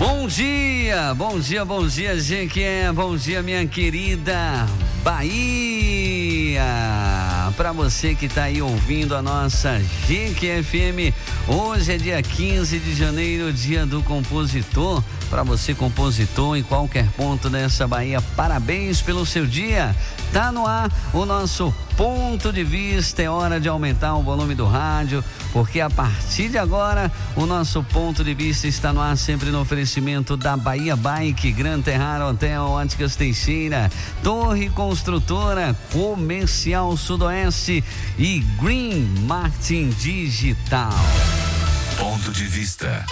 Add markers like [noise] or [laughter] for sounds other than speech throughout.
Bom dia, bom dia, bom dia, Jequié, bom dia, minha querida Bahia. Para você que está aí ouvindo a nossa GQFM, hoje é dia 15 de janeiro, dia do compositor. Para você, compositor, em qualquer ponto dessa Bahia, parabéns pelo seu dia. Tá no ar o nosso ponto de vista. É hora de aumentar o volume do rádio, porque a partir de agora o nosso ponto de vista está no ar sempre no oferecimento da Bahia Bike, Gran Terrar Hotel, Óticas Teixeira, Torre Construtora, Comercial Sudoeste e Green Martin Digital. Ponto de vista.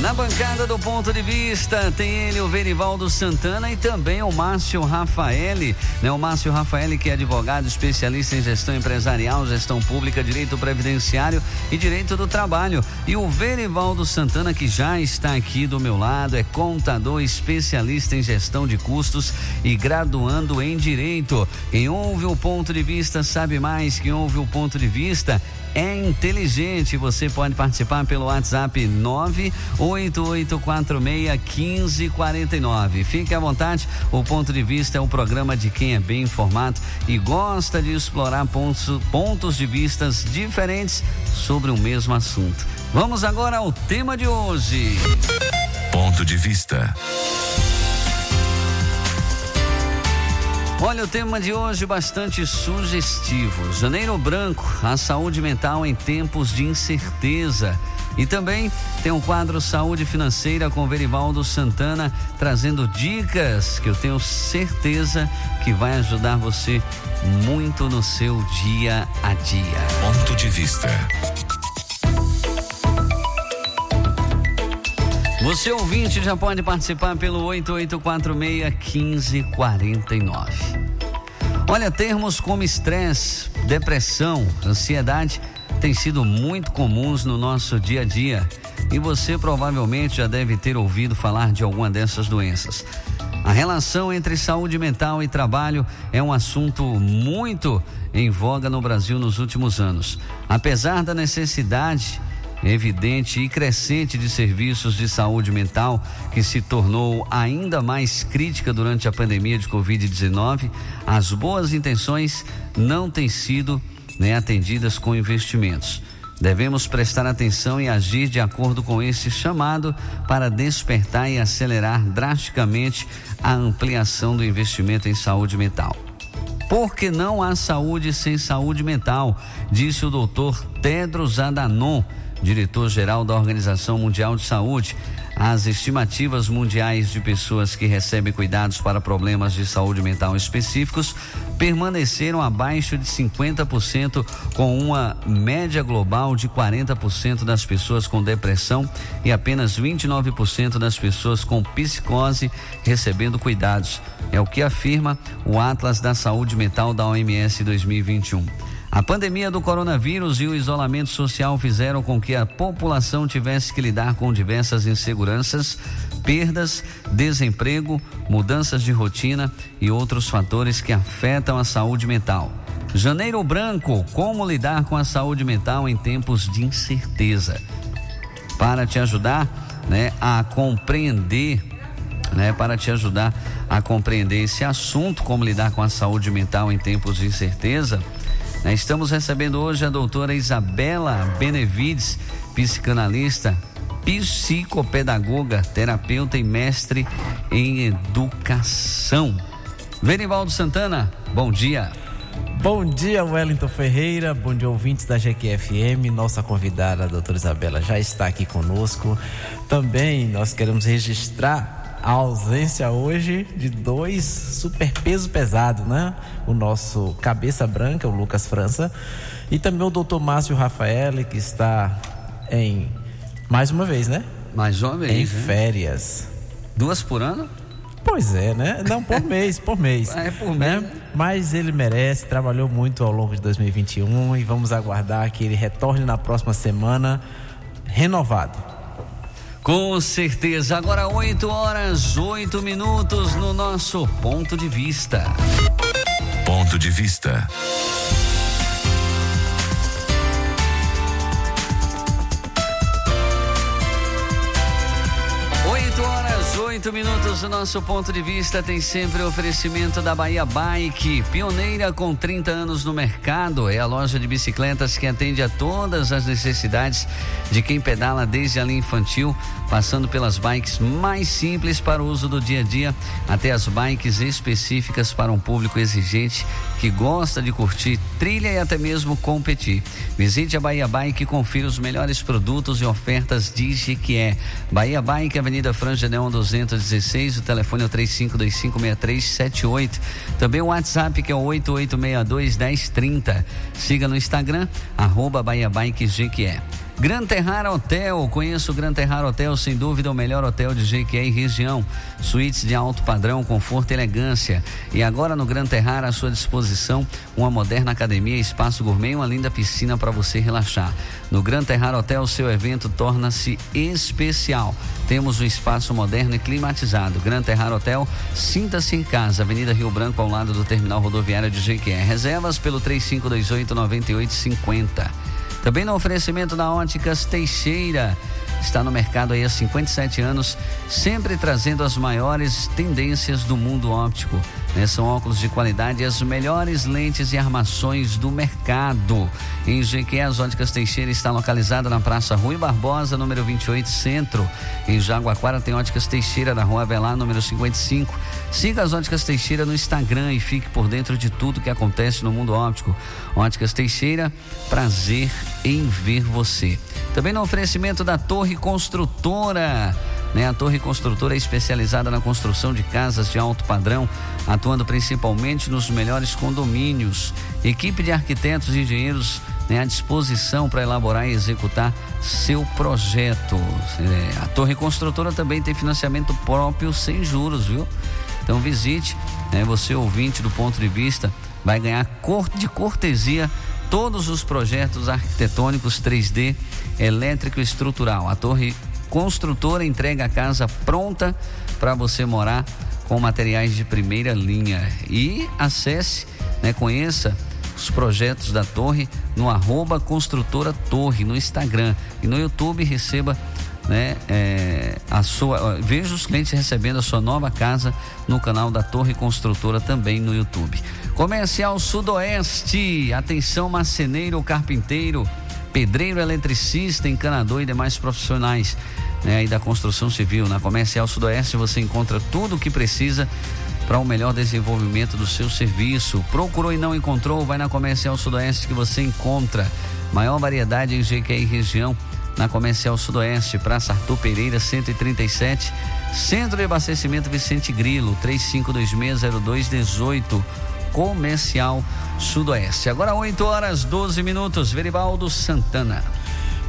Na bancada do ponto de vista tem ele, o Verivaldo Santana e também o Márcio Rafaeli, né? O Márcio Rafaeli que é advogado especialista em gestão empresarial, gestão pública, direito previdenciário e direito do trabalho. E o Verivaldo Santana que já está aqui do meu lado, é contador especialista em gestão de custos e graduando em direito. Quem ouve o ponto de vista sabe mais, quem ouve o ponto de vista é inteligente. Você pode participar pelo WhatsApp 988461549. Fique à vontade. O ponto de vista é um programa de quem é bem informado e gosta de explorar pontos, pontos de vistas diferentes sobre o mesmo assunto. Vamos agora ao tema de hoje. Ponto de vista. Olha o tema de hoje bastante sugestivo. Janeiro branco, a saúde mental em tempos de incerteza. E também tem um quadro Saúde Financeira com Verivaldo Santana trazendo dicas que eu tenho certeza que vai ajudar você muito no seu dia a dia. Ponto de vista. Você ouvinte já pode participar pelo 8846-1549. Olha, termos como estresse, depressão, ansiedade têm sido muito comuns no nosso dia a dia e você provavelmente já deve ter ouvido falar de alguma dessas doenças. A relação entre saúde mental e trabalho é um assunto muito em voga no Brasil nos últimos anos. Apesar da necessidade evidente e crescente de serviços de saúde mental, que se tornou ainda mais crítica durante a pandemia de Covid-19, as boas intenções não têm sido né, atendidas com investimentos. Devemos prestar atenção e agir de acordo com esse chamado para despertar e acelerar drasticamente a ampliação do investimento em saúde mental. Porque não há saúde sem saúde mental, disse o doutor Tedros Adhanom, diretor-geral da Organização Mundial de Saúde, as estimativas mundiais de pessoas que recebem cuidados para problemas de saúde mental específicos permaneceram abaixo de 50%, com uma média global de 40% das pessoas com depressão e apenas 29% das pessoas com psicose recebendo cuidados. É o que afirma o Atlas da Saúde Mental da OMS 2021. A pandemia do coronavírus e o isolamento social fizeram com que a população tivesse que lidar com diversas inseguranças, perdas, desemprego, mudanças de rotina e outros fatores que afetam a saúde mental. Janeiro Branco, como lidar com a saúde mental em tempos de incerteza. Para te ajudar né, a compreender, né, para te ajudar a compreender esse assunto, como lidar com a saúde mental em tempos de incerteza, estamos recebendo hoje a doutora Isabela Benevides, psicanalista, psicopedagoga, terapeuta e mestre em educação. Verivaldo Santana, bom dia. Bom dia, Wellington Ferreira. Bom dia, ouvintes da GQFM. Nossa convidada, a doutora Isabela, já está aqui conosco. Também nós queremos registrar a ausência hoje de dois super peso pesado, né? O nosso cabeça branca, o Lucas França, e também o doutor Márcio Rafael, que está em mais uma vez, né? Mais uma vez. Em né? férias. Duas por ano? Pois é, né? Não, por [laughs] mês, por mês. É, por né? mês. né? Mas ele merece, trabalhou muito ao longo de 2021 e vamos aguardar que ele retorne na próxima semana renovado. Com certeza. Agora 8 horas, 8 minutos no nosso ponto de vista. Ponto de vista. 8 minutos, o nosso ponto de vista tem sempre o oferecimento da Bahia Bike, pioneira com 30 anos no mercado. É a loja de bicicletas que atende a todas as necessidades de quem pedala desde a linha infantil, passando pelas bikes mais simples para o uso do dia a dia, até as bikes específicas para um público exigente que gosta de curtir trilha e até mesmo competir. Visite a Bahia Bike e confira os melhores produtos e ofertas de Jequié. Bahia Bike, Avenida Franja Neon 216, o telefone é o 35256378. Também o WhatsApp que é o 88621030. Siga no Instagram, arroba Bahia Bike Jequié. Gran Terrar Hotel, conheço o Gran Terrar Hotel, sem dúvida o melhor hotel de Jequié e região. Suítes de alto padrão, conforto e elegância. E agora no Gran Terrar à sua disposição uma moderna academia, espaço gourmet e uma linda piscina para você relaxar. No Gran Terrar Hotel, seu evento torna-se especial. Temos um espaço moderno e climatizado. Gran Terrar Hotel, sinta-se em casa, Avenida Rio Branco, ao lado do terminal rodoviário de Jequié. Reservas pelo 3528 9850. Também no oferecimento da Óticas Teixeira. Está no mercado aí há 57 anos, sempre trazendo as maiores tendências do mundo óptico. Né? São óculos de qualidade e as melhores lentes e armações do mercado. Em Jequié, as Óticas Teixeira está localizada na Praça Rui Barbosa, número 28, Centro. Em Jaguaquara tem Óticas Teixeira, na Rua Avelar, número 55. Siga as Óticas Teixeira no Instagram e fique por dentro de tudo que acontece no mundo óptico. Óticas Teixeira, prazer em ver você. Também no oferecimento da Torre Construtora. Né? A Torre Construtora é especializada na construção de casas de alto padrão, atuando principalmente nos melhores condomínios. Equipe de arquitetos e engenheiros né, à disposição para elaborar e executar seu projeto. É, a Torre Construtora também tem financiamento próprio sem juros, viu? Então visite, né, você ouvinte do ponto de vista, vai ganhar de cortesia todos os projetos arquitetônicos 3D, elétrico e estrutural. A Torre construtora entrega a casa pronta para você morar com materiais de primeira linha. E acesse, né, conheça os projetos da Torre no arroba construtora Torre no Instagram e no YouTube receba né, é, a sua, veja os clientes recebendo a sua nova casa no canal da Torre Construtora também no YouTube. Comercial Sudoeste, atenção marceneiro, carpinteiro, pedreiro, eletricista, encanador e demais profissionais né, aí da construção civil. Na Comercial Sudoeste você encontra tudo o que precisa para o um melhor desenvolvimento do seu serviço. Procurou e não encontrou? Vai na Comercial Sudoeste que você encontra. Maior variedade em GQI região na Comercial Sudoeste, Praça Arthur Pereira 137, Centro de Abastecimento Vicente Grilo 35260218, Comercial Sudoeste. Agora 8 horas 12 minutos, Veribaldo Santana.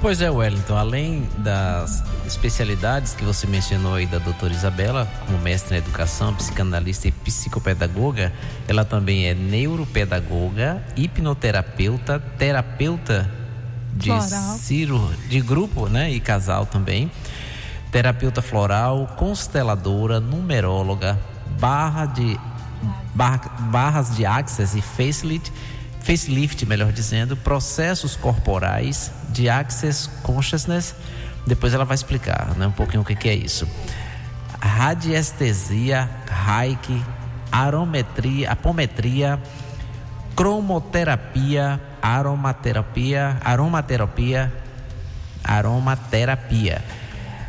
Pois é, Wellington, além das especialidades que você mencionou aí da doutora Isabela, como mestre em educação, psicanalista e psicopedagoga, ela também é neuropedagoga, hipnoterapeuta, terapeuta de ciro, de grupo, né, e casal também, terapeuta floral, consteladora, numeróloga, barra de barra, barras de access e facelift facelift, melhor dizendo, processos corporais de Access Consciousness. Depois ela vai explicar né, um pouquinho o que, que é isso. Radiestesia, Reiki, arometria, apometria, cromoterapia, aromaterapia, aromaterapia, aromaterapia,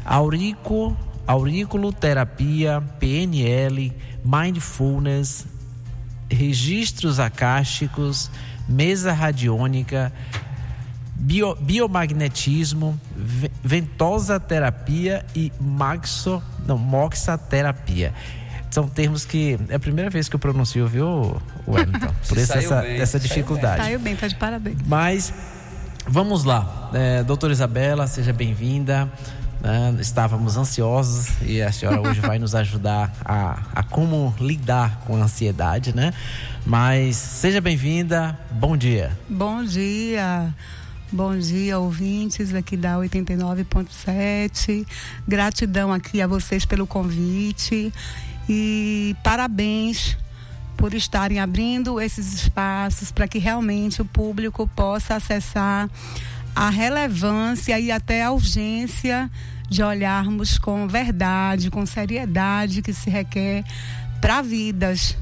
aurico, auriculoterapia, PNL, mindfulness, registros acásticos, mesa radiônica, bio, biomagnetismo, ventosa terapia e maxo, não, moxaterapia. São termos que é a primeira vez que eu pronuncio, viu, Wellington? [laughs] Por isso essa, essa dificuldade. Saiu bem, tá de parabéns. Mas vamos lá. É, doutora Isabela, seja bem-vinda. Né? Estávamos ansiosos e a senhora hoje vai nos ajudar a, a como lidar com a ansiedade, né? Mas seja bem-vinda, bom dia. Bom dia. Bom dia, ouvintes aqui da 89.7. Gratidão aqui a vocês pelo convite e parabéns por estarem abrindo esses espaços para que realmente o público possa acessar a relevância e até a urgência de olharmos com verdade, com seriedade que se requer para vidas.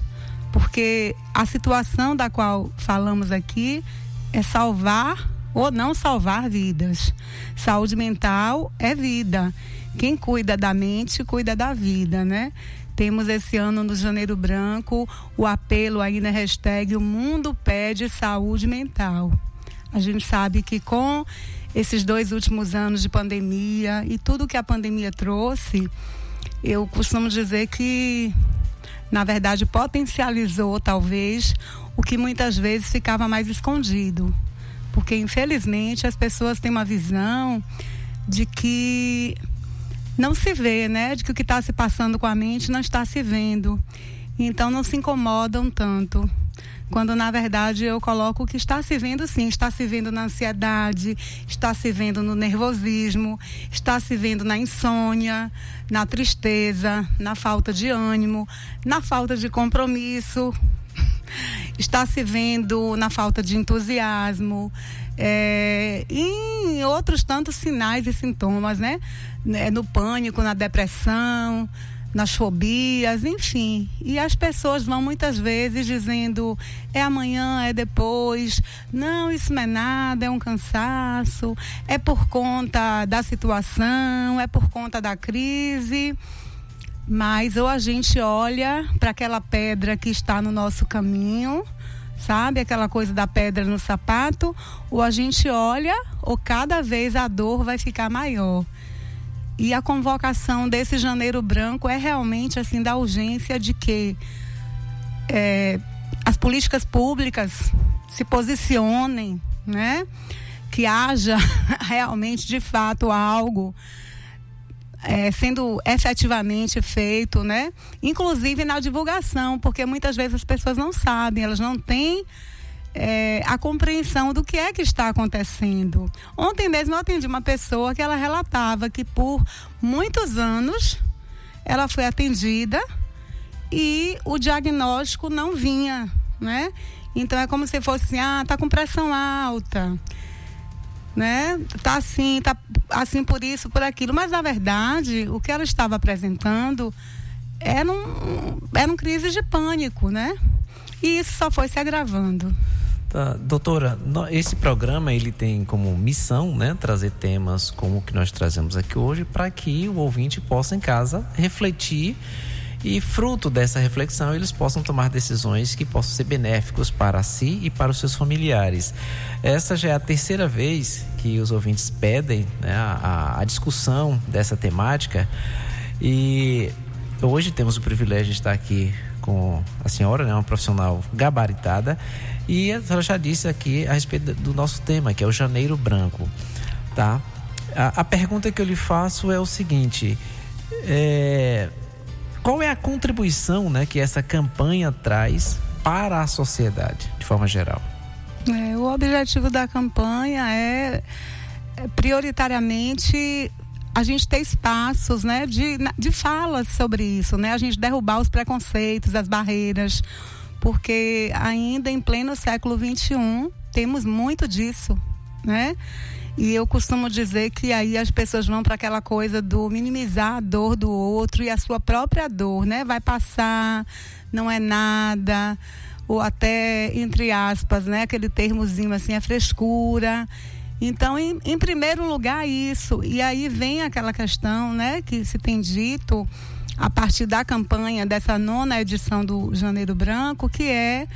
Porque a situação da qual falamos aqui é salvar ou não salvar vidas. Saúde mental é vida. Quem cuida da mente, cuida da vida, né? Temos esse ano no Janeiro Branco o apelo aí na hashtag O Mundo Pede Saúde Mental. A gente sabe que com esses dois últimos anos de pandemia e tudo que a pandemia trouxe, eu costumo dizer que, na verdade, potencializou talvez o que muitas vezes ficava mais escondido porque, infelizmente, as pessoas têm uma visão de que não se vê, né? De que o que está se passando com a mente não está se vendo. Então, não se incomodam tanto quando na verdade eu coloco que está se vendo sim, está se vendo na ansiedade, está se vendo no nervosismo, está se vendo na insônia, na tristeza, na falta de ânimo, na falta de compromisso, está se vendo na falta de entusiasmo, é, em outros tantos sinais e sintomas, né? né? No pânico, na depressão, nas fobias, enfim. E as pessoas vão muitas vezes dizendo: é amanhã, é depois, não, isso não é nada, é um cansaço, é por conta da situação, é por conta da crise. Mas ou a gente olha para aquela pedra que está no nosso caminho, sabe? Aquela coisa da pedra no sapato, ou a gente olha, ou cada vez a dor vai ficar maior. E a convocação desse janeiro branco é realmente assim da urgência de que é, as políticas públicas se posicionem, né? Que haja [laughs] realmente de fato algo é, sendo efetivamente feito, né? Inclusive na divulgação, porque muitas vezes as pessoas não sabem, elas não têm é, a compreensão do que é que está acontecendo. Ontem mesmo eu atendi uma pessoa que ela relatava que por muitos anos ela foi atendida e o diagnóstico não vinha, né? Então é como se fosse ah, tá com pressão alta né? Tá assim, tá assim por isso, por aquilo. Mas na verdade, o que ela estava apresentando era um, era um crise de pânico, né? E isso só foi se agravando. Tá, doutora, esse programa ele tem como missão, né, trazer temas como o que nós trazemos aqui hoje para que o ouvinte possa em casa refletir e fruto dessa reflexão eles possam tomar decisões que possam ser benéficos para si e para os seus familiares. Essa já é a terceira vez que os ouvintes pedem né, a, a discussão dessa temática e hoje temos o privilégio de estar aqui com a senhora, né, uma profissional gabaritada, e a senhora já disse aqui a respeito do nosso tema, que é o Janeiro Branco, tá? A, a pergunta que eu lhe faço é o seguinte: é, qual é a contribuição né, que essa campanha traz para a sociedade, de forma geral? É, o objetivo da campanha é, é prioritariamente a gente ter espaços né, de, de falas sobre isso, né? a gente derrubar os preconceitos, as barreiras, porque ainda em pleno século XXI temos muito disso. Né? E eu costumo dizer que aí as pessoas vão para aquela coisa do minimizar a dor do outro e a sua própria dor, né? Vai passar, não é nada, ou até, entre aspas, né? Aquele termozinho assim, é frescura. Então, em, em primeiro lugar, isso. E aí vem aquela questão, né? Que se tem dito a partir da campanha dessa nona edição do Janeiro Branco, que é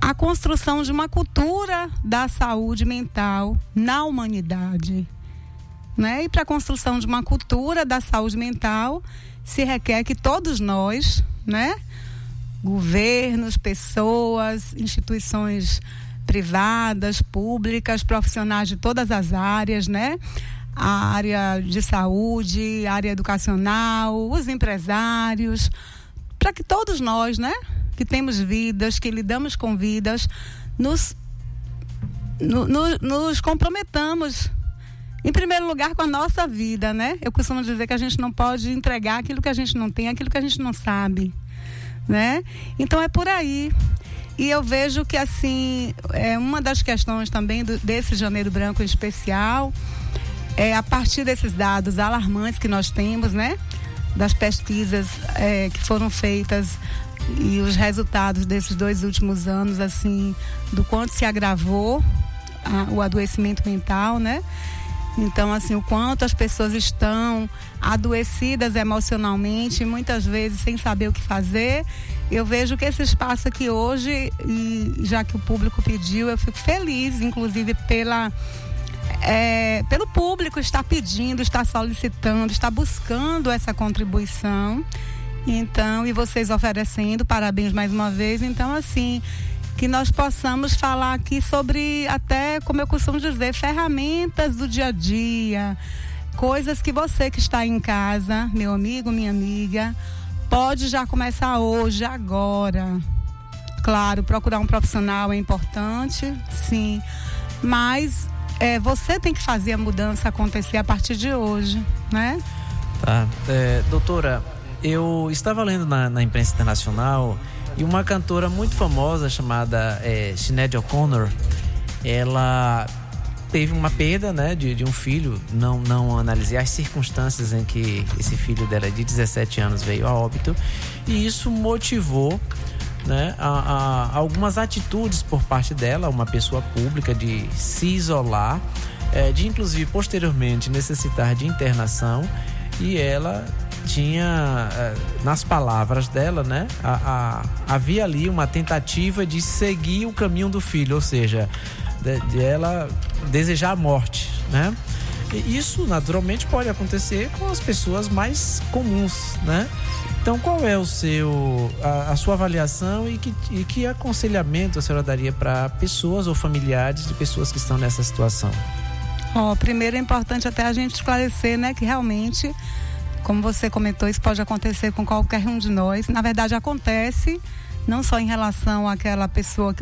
a construção de uma cultura da saúde mental na humanidade. Né? E para a construção de uma cultura da saúde mental, se requer que todos nós, né? governos, pessoas, instituições privadas, públicas, profissionais de todas as áreas, né? a área de saúde, a área educacional, os empresários, para que todos nós, né, que temos vidas, que lidamos com vidas, nos, no, no, nos comprometamos em primeiro lugar com a nossa vida, né? Eu costumo dizer que a gente não pode entregar aquilo que a gente não tem, aquilo que a gente não sabe, né? Então é por aí. E eu vejo que assim, é uma das questões também do, desse janeiro branco em especial, é a partir desses dados alarmantes que nós temos, né? Das pesquisas é, que foram feitas e os resultados desses dois últimos anos, assim, do quanto se agravou a, o adoecimento mental, né? Então, assim, o quanto as pessoas estão adoecidas emocionalmente, muitas vezes sem saber o que fazer. Eu vejo que esse espaço aqui hoje, já que o público pediu, eu fico feliz, inclusive pela é, pelo público estar pedindo, estar solicitando, estar buscando essa contribuição. Então, e vocês oferecendo, parabéns mais uma vez. Então, assim, que nós possamos falar aqui sobre, até como eu costumo dizer, ferramentas do dia a dia, coisas que você que está em casa, meu amigo, minha amiga, pode já começar hoje, agora. Claro, procurar um profissional é importante, sim, mas é, você tem que fazer a mudança acontecer a partir de hoje, né? Tá. É, doutora, eu estava lendo na, na imprensa internacional e uma cantora muito famosa chamada é, Sinead O'Connor, ela teve uma perda né, de, de um filho. Não, não analisei as circunstâncias em que esse filho dela de 17 anos veio a óbito. E isso motivou né, a, a, algumas atitudes por parte dela, uma pessoa pública, de se isolar, é, de inclusive posteriormente necessitar de internação. E ela tinha, eh, nas palavras dela, né, a, a, havia ali uma tentativa de seguir o caminho do filho, ou seja, de, de ela desejar a morte, né? E isso naturalmente pode acontecer com as pessoas mais comuns, né? Então, qual é o seu, a, a sua avaliação e que, e que aconselhamento a senhora daria para pessoas ou familiares de pessoas que estão nessa situação? Oh, primeiro é importante até a gente esclarecer, né, que realmente como você comentou, isso pode acontecer com qualquer um de nós. Na verdade, acontece não só em relação àquela pessoa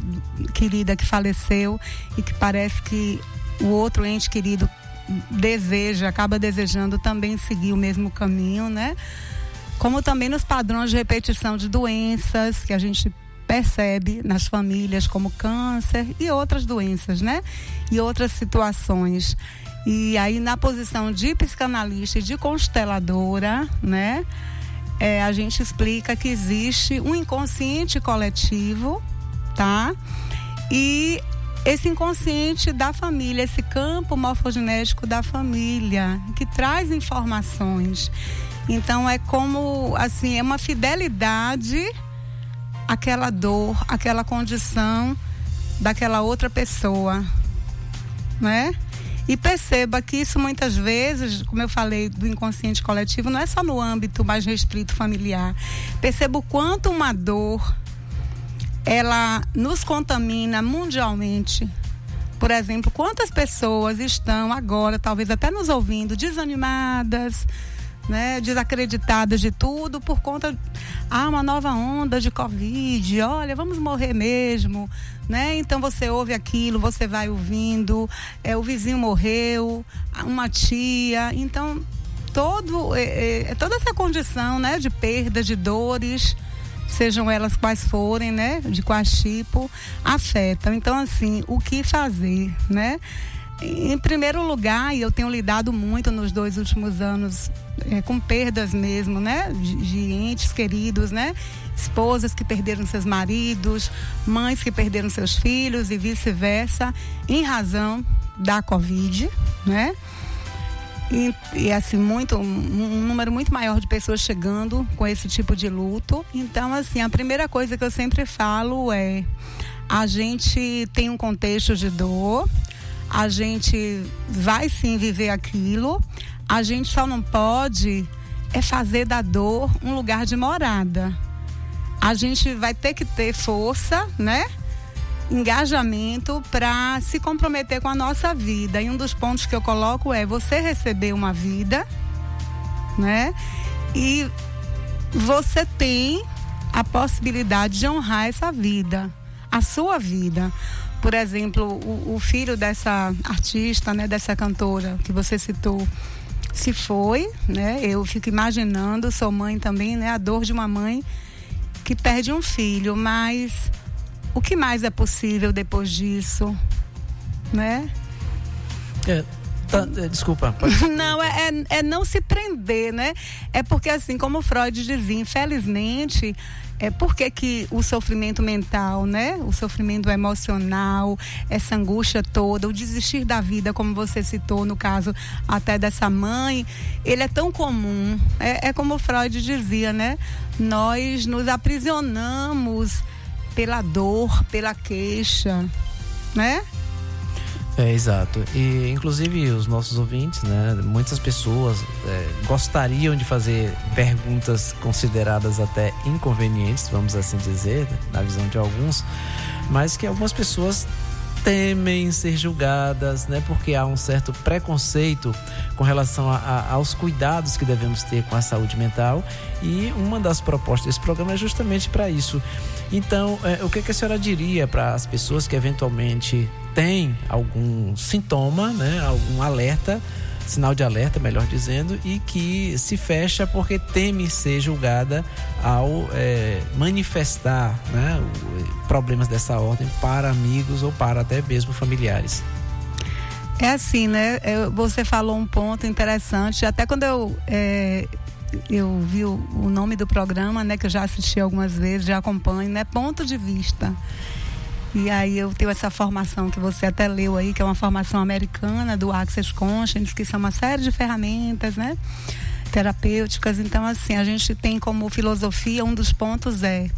querida que faleceu e que parece que o outro ente querido deseja, acaba desejando também seguir o mesmo caminho, né? Como também nos padrões de repetição de doenças que a gente percebe nas famílias como câncer e outras doenças, né? E outras situações. E aí, na posição de psicanalista e de consteladora, né? É, a gente explica que existe um inconsciente coletivo, tá? E esse inconsciente da família, esse campo morfogenético da família, que traz informações. Então é como assim, é uma fidelidade àquela dor, àquela condição daquela outra pessoa, né? E perceba que isso muitas vezes, como eu falei do inconsciente coletivo, não é só no âmbito mais restrito familiar. Perceba o quanto uma dor ela nos contamina mundialmente. Por exemplo, quantas pessoas estão agora, talvez até nos ouvindo, desanimadas, né, desacreditadas de tudo por conta ah, uma nova onda de covid, olha, vamos morrer mesmo, né? Então você ouve aquilo, você vai ouvindo, é o vizinho morreu, uma tia, então todo é, é, é toda essa condição, né, de perda, de dores, sejam elas quais forem, né, de quais tipo, afetam. Então assim, o que fazer, né? Em primeiro lugar, e eu tenho lidado muito nos dois últimos anos é, com perdas mesmo, né? De, de, entes queridos, né? Esposas que perderam seus maridos, mães que perderam seus filhos e vice-versa, em razão da Covid, né? E, e, assim, muito, um número muito maior de pessoas chegando com esse tipo de luto. Então, assim, a primeira coisa que eu sempre falo é a gente tem um contexto de dor, a gente vai sim viver aquilo, a gente só não pode é fazer da dor um lugar de morada. A gente vai ter que ter força, né? engajamento para se comprometer com a nossa vida. E um dos pontos que eu coloco é você receber uma vida, né? E você tem a possibilidade de honrar essa vida, a sua vida. Por exemplo, o, o filho dessa artista, né, dessa cantora que você citou, se foi, né? Eu fico imaginando, sou mãe também, né? A dor de uma mãe que perde um filho, mas o que mais é possível depois disso, né? É, desculpa. Pode... [laughs] Não, é, é, é não se prender, né? É porque assim, como Freud dizia, infelizmente é porque que o sofrimento mental, né? O sofrimento emocional, essa angústia toda, o desistir da vida, como você citou no caso até dessa mãe, ele é tão comum. É, é como Freud dizia, né? Nós nos aprisionamos pela dor, pela queixa, né? É, exato. E inclusive os nossos ouvintes, né? Muitas pessoas é, gostariam de fazer perguntas consideradas até inconvenientes, vamos assim dizer, na visão de alguns, mas que algumas pessoas temem ser julgadas, né? Porque há um certo preconceito com relação a, a, aos cuidados que devemos ter com a saúde mental. E uma das propostas desse programa é justamente para isso. Então, é, o que, que a senhora diria para as pessoas que eventualmente têm algum sintoma, né? Algum alerta sinal de alerta, melhor dizendo, e que se fecha porque teme ser julgada ao é, manifestar né, problemas dessa ordem para amigos ou para até mesmo familiares. É assim, né? Você falou um ponto interessante. Até quando eu é, eu vi o, o, nome do programa, né? Que eu já assisti algumas vezes, já acompanho, né? Ponto de vista. E aí eu tenho essa formação que você até leu aí, que é uma formação americana do Access Conscience, que são uma série de ferramentas, né? Terapêuticas. Então, assim, a gente tem como filosofia, um dos pontos é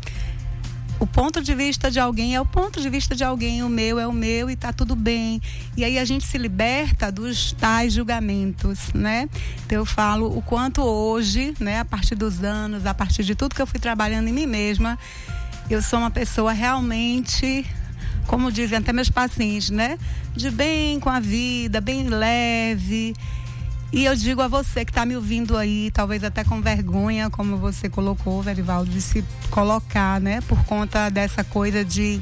o ponto de vista de alguém é o ponto de vista de alguém, o meu é o meu e tá tudo bem. E aí a gente se liberta dos tais julgamentos, né? Então eu falo o quanto hoje, né, a partir dos anos, a partir de tudo que eu fui trabalhando em mim mesma, eu sou uma pessoa realmente como dizem até meus pacientes, né? De bem com a vida, bem leve. E eu digo a você que está me ouvindo aí, talvez até com vergonha, como você colocou, Verivaldo, de se colocar, né? Por conta dessa coisa de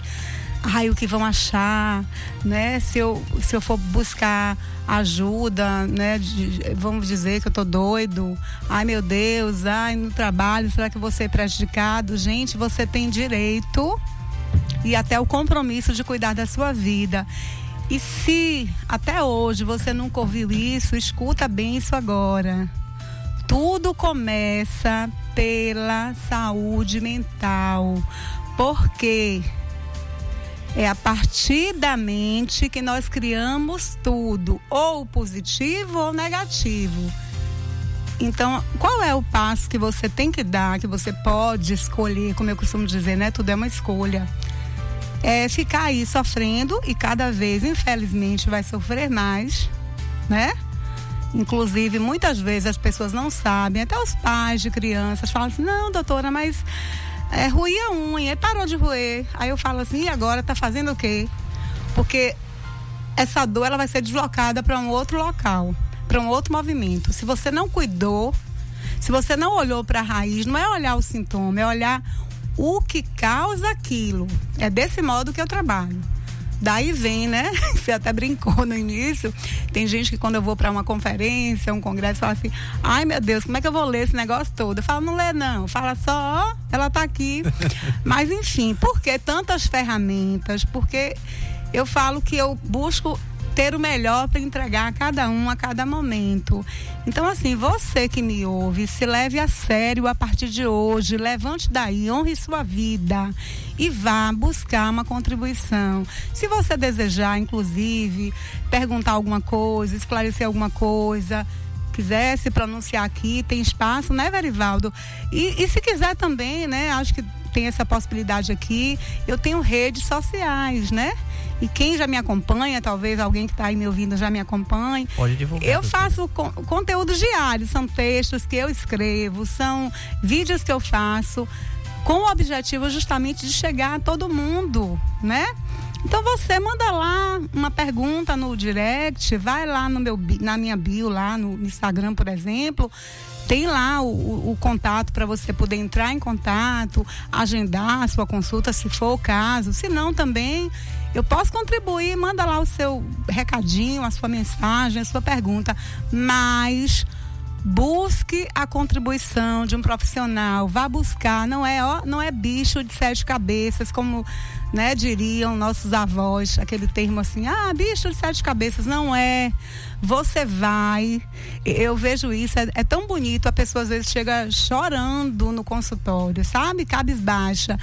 ai, o que vão achar, né? Se eu, se eu for buscar ajuda, né? De, vamos dizer que eu tô doido. Ai, meu Deus, ai, no trabalho, será que eu vou ser prejudicado? Gente, você tem direito e até o compromisso de cuidar da sua vida. E se até hoje você nunca ouviu isso, escuta bem isso agora. Tudo começa pela saúde mental. Porque é a partir da mente que nós criamos tudo, ou positivo ou negativo. Então, qual é o passo que você tem que dar, que você pode escolher, como eu costumo dizer, né? Tudo é uma escolha é ficar aí sofrendo e cada vez, infelizmente, vai sofrer mais, né? Inclusive, muitas vezes as pessoas não sabem, até os pais de crianças falam assim: não, doutora, mas é, ruir a unha, parou de roer. Aí eu falo assim: e agora tá fazendo o quê? Porque essa dor ela vai ser deslocada para um outro local, para um outro movimento. Se você não cuidou, se você não olhou para a raiz, não é olhar o sintoma, é olhar o que causa aquilo. É desse modo que eu trabalho. Daí vem, né? [laughs] Você até brincou no início. Tem gente que quando eu vou para uma conferência, um congresso, fala assim: ai meu Deus, como é que eu vou ler esse negócio todo? Eu falo, não lê não. Fala só, ó, ela tá aqui. [laughs] Mas enfim, por que tantas ferramentas? Porque eu falo que eu busco ter o melhor para entregar a cada um a cada momento. Então, assim, você que me ouve, se leve a sério a partir de hoje, levante daí, honre sua vida e vá buscar uma contribuição. Se você desejar, inclusive, perguntar alguma coisa, esclarecer alguma coisa, quiser se pronunciar aqui, tem espaço, né, Verivaldo? E, e se quiser também, né, acho que tem essa possibilidade aqui, eu tenho redes sociais, né? E quem já me acompanha, talvez alguém que está aí me ouvindo já me acompanhe. Pode divulgar. Eu faço con conteúdos diários, são textos que eu escrevo, são vídeos que eu faço com o objetivo justamente de chegar a todo mundo, né? Então você manda lá uma pergunta no direct, vai lá no meu, na minha bio, lá no Instagram, por exemplo. Tem lá o, o contato para você poder entrar em contato, agendar a sua consulta, se for o caso. Se não, também eu posso contribuir, manda lá o seu recadinho, a sua mensagem, a sua pergunta. Mas busque a contribuição de um profissional, vá buscar, não é, ó, não é bicho de sete cabeças, como né, diriam nossos avós, aquele termo assim, ah, bicho de sete cabeças, não é. Você vai, eu vejo isso, é, é tão bonito, a pessoa às vezes chega chorando no consultório, sabe? Cabisbaixa.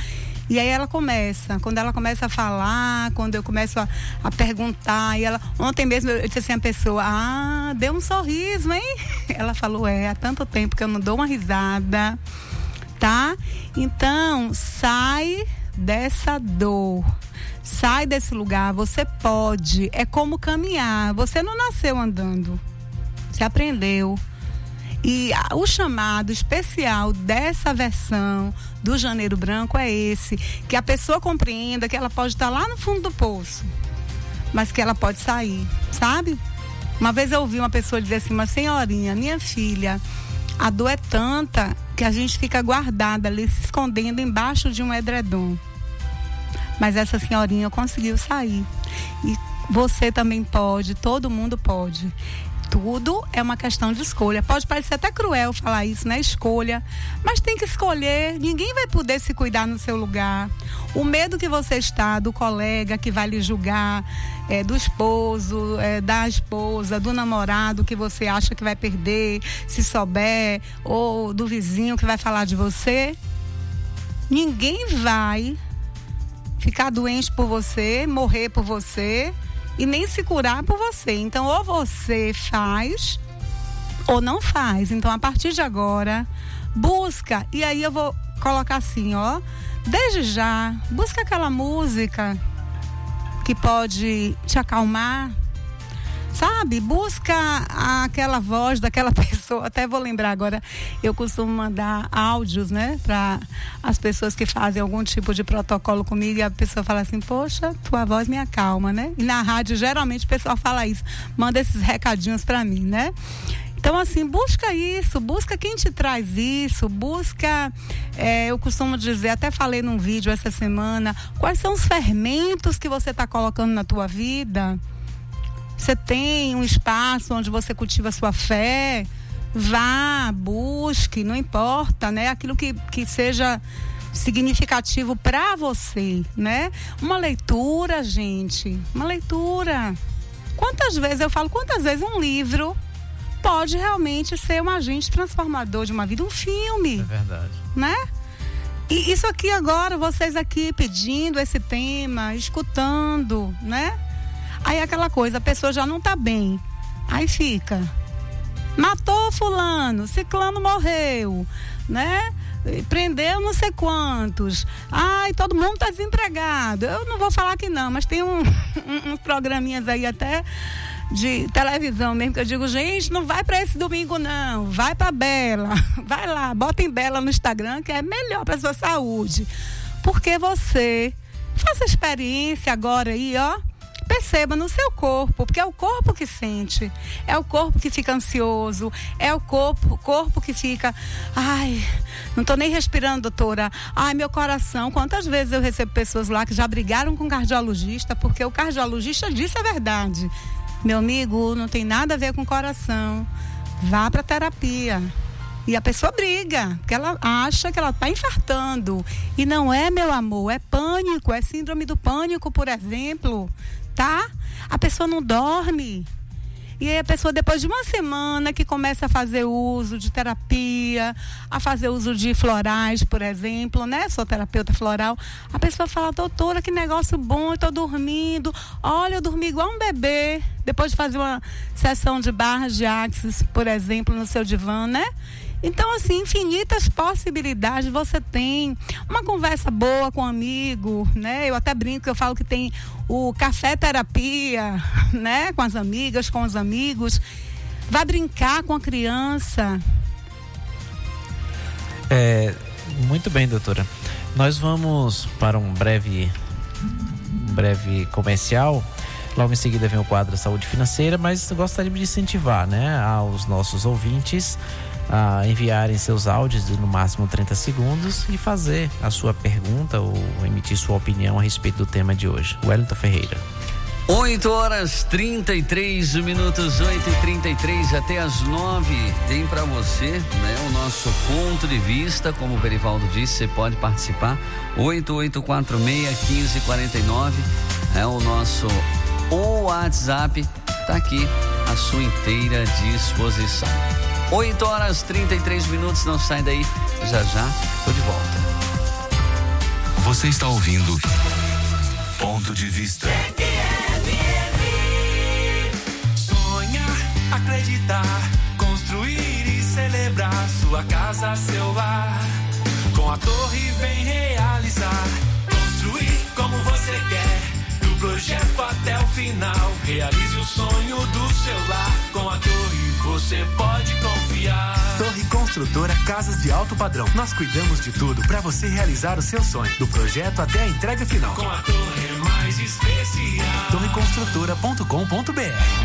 E aí ela começa, quando ela começa a falar, quando eu começo a, a perguntar, e ela, ontem mesmo eu disse assim a pessoa, ah, deu um sorriso, hein? [laughs] Ela falou, é, há tanto tempo que eu não dou uma risada, tá? Então, sai dessa dor. Sai desse lugar, você pode. É como caminhar. Você não nasceu andando. Você aprendeu. E o chamado especial dessa versão do Janeiro Branco é esse: que a pessoa compreenda que ela pode estar lá no fundo do poço, mas que ela pode sair, sabe? Uma vez eu ouvi uma pessoa dizer assim: uma senhorinha, minha filha, a dor é tanta que a gente fica guardada ali, se escondendo embaixo de um edredom. Mas essa senhorinha conseguiu sair. E você também pode, todo mundo pode tudo é uma questão de escolha. Pode parecer até cruel falar isso, né? Escolha. Mas tem que escolher. Ninguém vai poder se cuidar no seu lugar. O medo que você está do colega que vai lhe julgar, é, do esposo, é, da esposa, do namorado que você acha que vai perder, se souber, ou do vizinho que vai falar de você. Ninguém vai ficar doente por você, morrer por você e nem se curar por você. Então, ou você faz ou não faz. Então, a partir de agora, busca. E aí eu vou colocar assim, ó. Desde já, busca aquela música que pode te acalmar, sabe? Busca aquela voz daquela [laughs] pessoa. Até vou lembrar agora, eu costumo mandar áudios, né, para as pessoas que fazem algum tipo de protocolo comigo e a pessoa fala assim: "Poxa, tua voz me acalma", né? E na rádio geralmente o pessoal fala isso, manda esses recadinhos para mim, né? Então, assim, busca isso, busca quem te traz isso, busca, é, eu costumo dizer, até falei num vídeo essa semana, quais são os fermentos que você está colocando na tua vida, você tem um espaço onde você cultiva a sua fé? Vá, busque, não importa, né? Aquilo que, que seja significativo para você, né? Uma leitura, gente, uma leitura. Quantas vezes eu falo, quantas vezes um livro pode realmente ser um agente transformador de uma vida, um filme. É verdade. Né? E isso aqui agora, vocês aqui pedindo esse tema, escutando, né? Aí aquela coisa, a pessoa já não tá bem. Aí fica. Matou fulano, ciclano morreu, né? Prendeu não sei quantos. Ai, todo mundo tá desempregado. Eu não vou falar que não, mas tem um, [laughs] um, uns programinhas aí até de televisão mesmo que eu digo, gente, não vai para esse domingo não, vai para Bela. [laughs] Vai lá, bota em Bela no Instagram que é melhor para sua saúde. Porque você faça experiência agora aí, ó perceba no seu corpo, porque é o corpo que sente, é o corpo que fica ansioso, é o corpo, corpo que fica, ai, não estou nem respirando, doutora. Ai, meu coração. Quantas vezes eu recebo pessoas lá que já brigaram com o cardiologista, porque o cardiologista disse a verdade. Meu amigo, não tem nada a ver com coração. Vá para terapia. E a pessoa briga, porque ela acha que ela está infartando. E não é, meu amor, é pânico, é síndrome do pânico, por exemplo tá? A pessoa não dorme. E aí a pessoa, depois de uma semana que começa a fazer uso de terapia, a fazer uso de florais, por exemplo, né? Sou terapeuta floral, a pessoa fala, doutora, que negócio bom, eu tô dormindo. Olha, eu dormi igual um bebê. Depois de fazer uma sessão de barras de axis, por exemplo, no seu divã, né? Então, assim, infinitas possibilidades você tem. Uma conversa boa com um amigo, né? Eu até brinco, eu falo que tem o café terapia, né? Com as amigas, com os amigos. Vai brincar com a criança. É, muito bem, doutora. Nós vamos para um breve breve comercial. Logo em seguida vem o quadro Saúde Financeira, mas gostaria de incentivar né, aos nossos ouvintes a enviarem seus áudios de no máximo 30 segundos e fazer a sua pergunta ou emitir sua opinião a respeito do tema de hoje. Wellington Ferreira. 8 horas 33 minutos, 8 e 33 até as 9. Tem para você né, o nosso ponto de vista. Como o Verivaldo disse, você pode participar. 8846-1549 é o nosso WhatsApp. Tá aqui à sua inteira disposição. 8 horas 33 minutos, não sai daí. Já já, tô de volta. Você está ouvindo Ponto de Vista. acreditar, construir e celebrar sua casa, seu lar. Com a torre vem realizar, construir como você quer. Do projeto até o final, realize o sonho do seu lar. Com a torre você pode confiar. Torre Construtora Casas de Alto Padrão. Nós cuidamos de tudo para você realizar o seu sonho, do projeto até a entrega final. Com a torre é mais especial. Torreconstrutora.com.br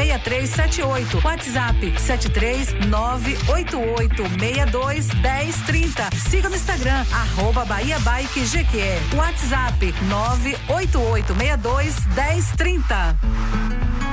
6378. WhatsApp 73 988 62 1030. Siga no Instagram, arroba Bahia Bike GQE. WhatsApp 988 62 1030.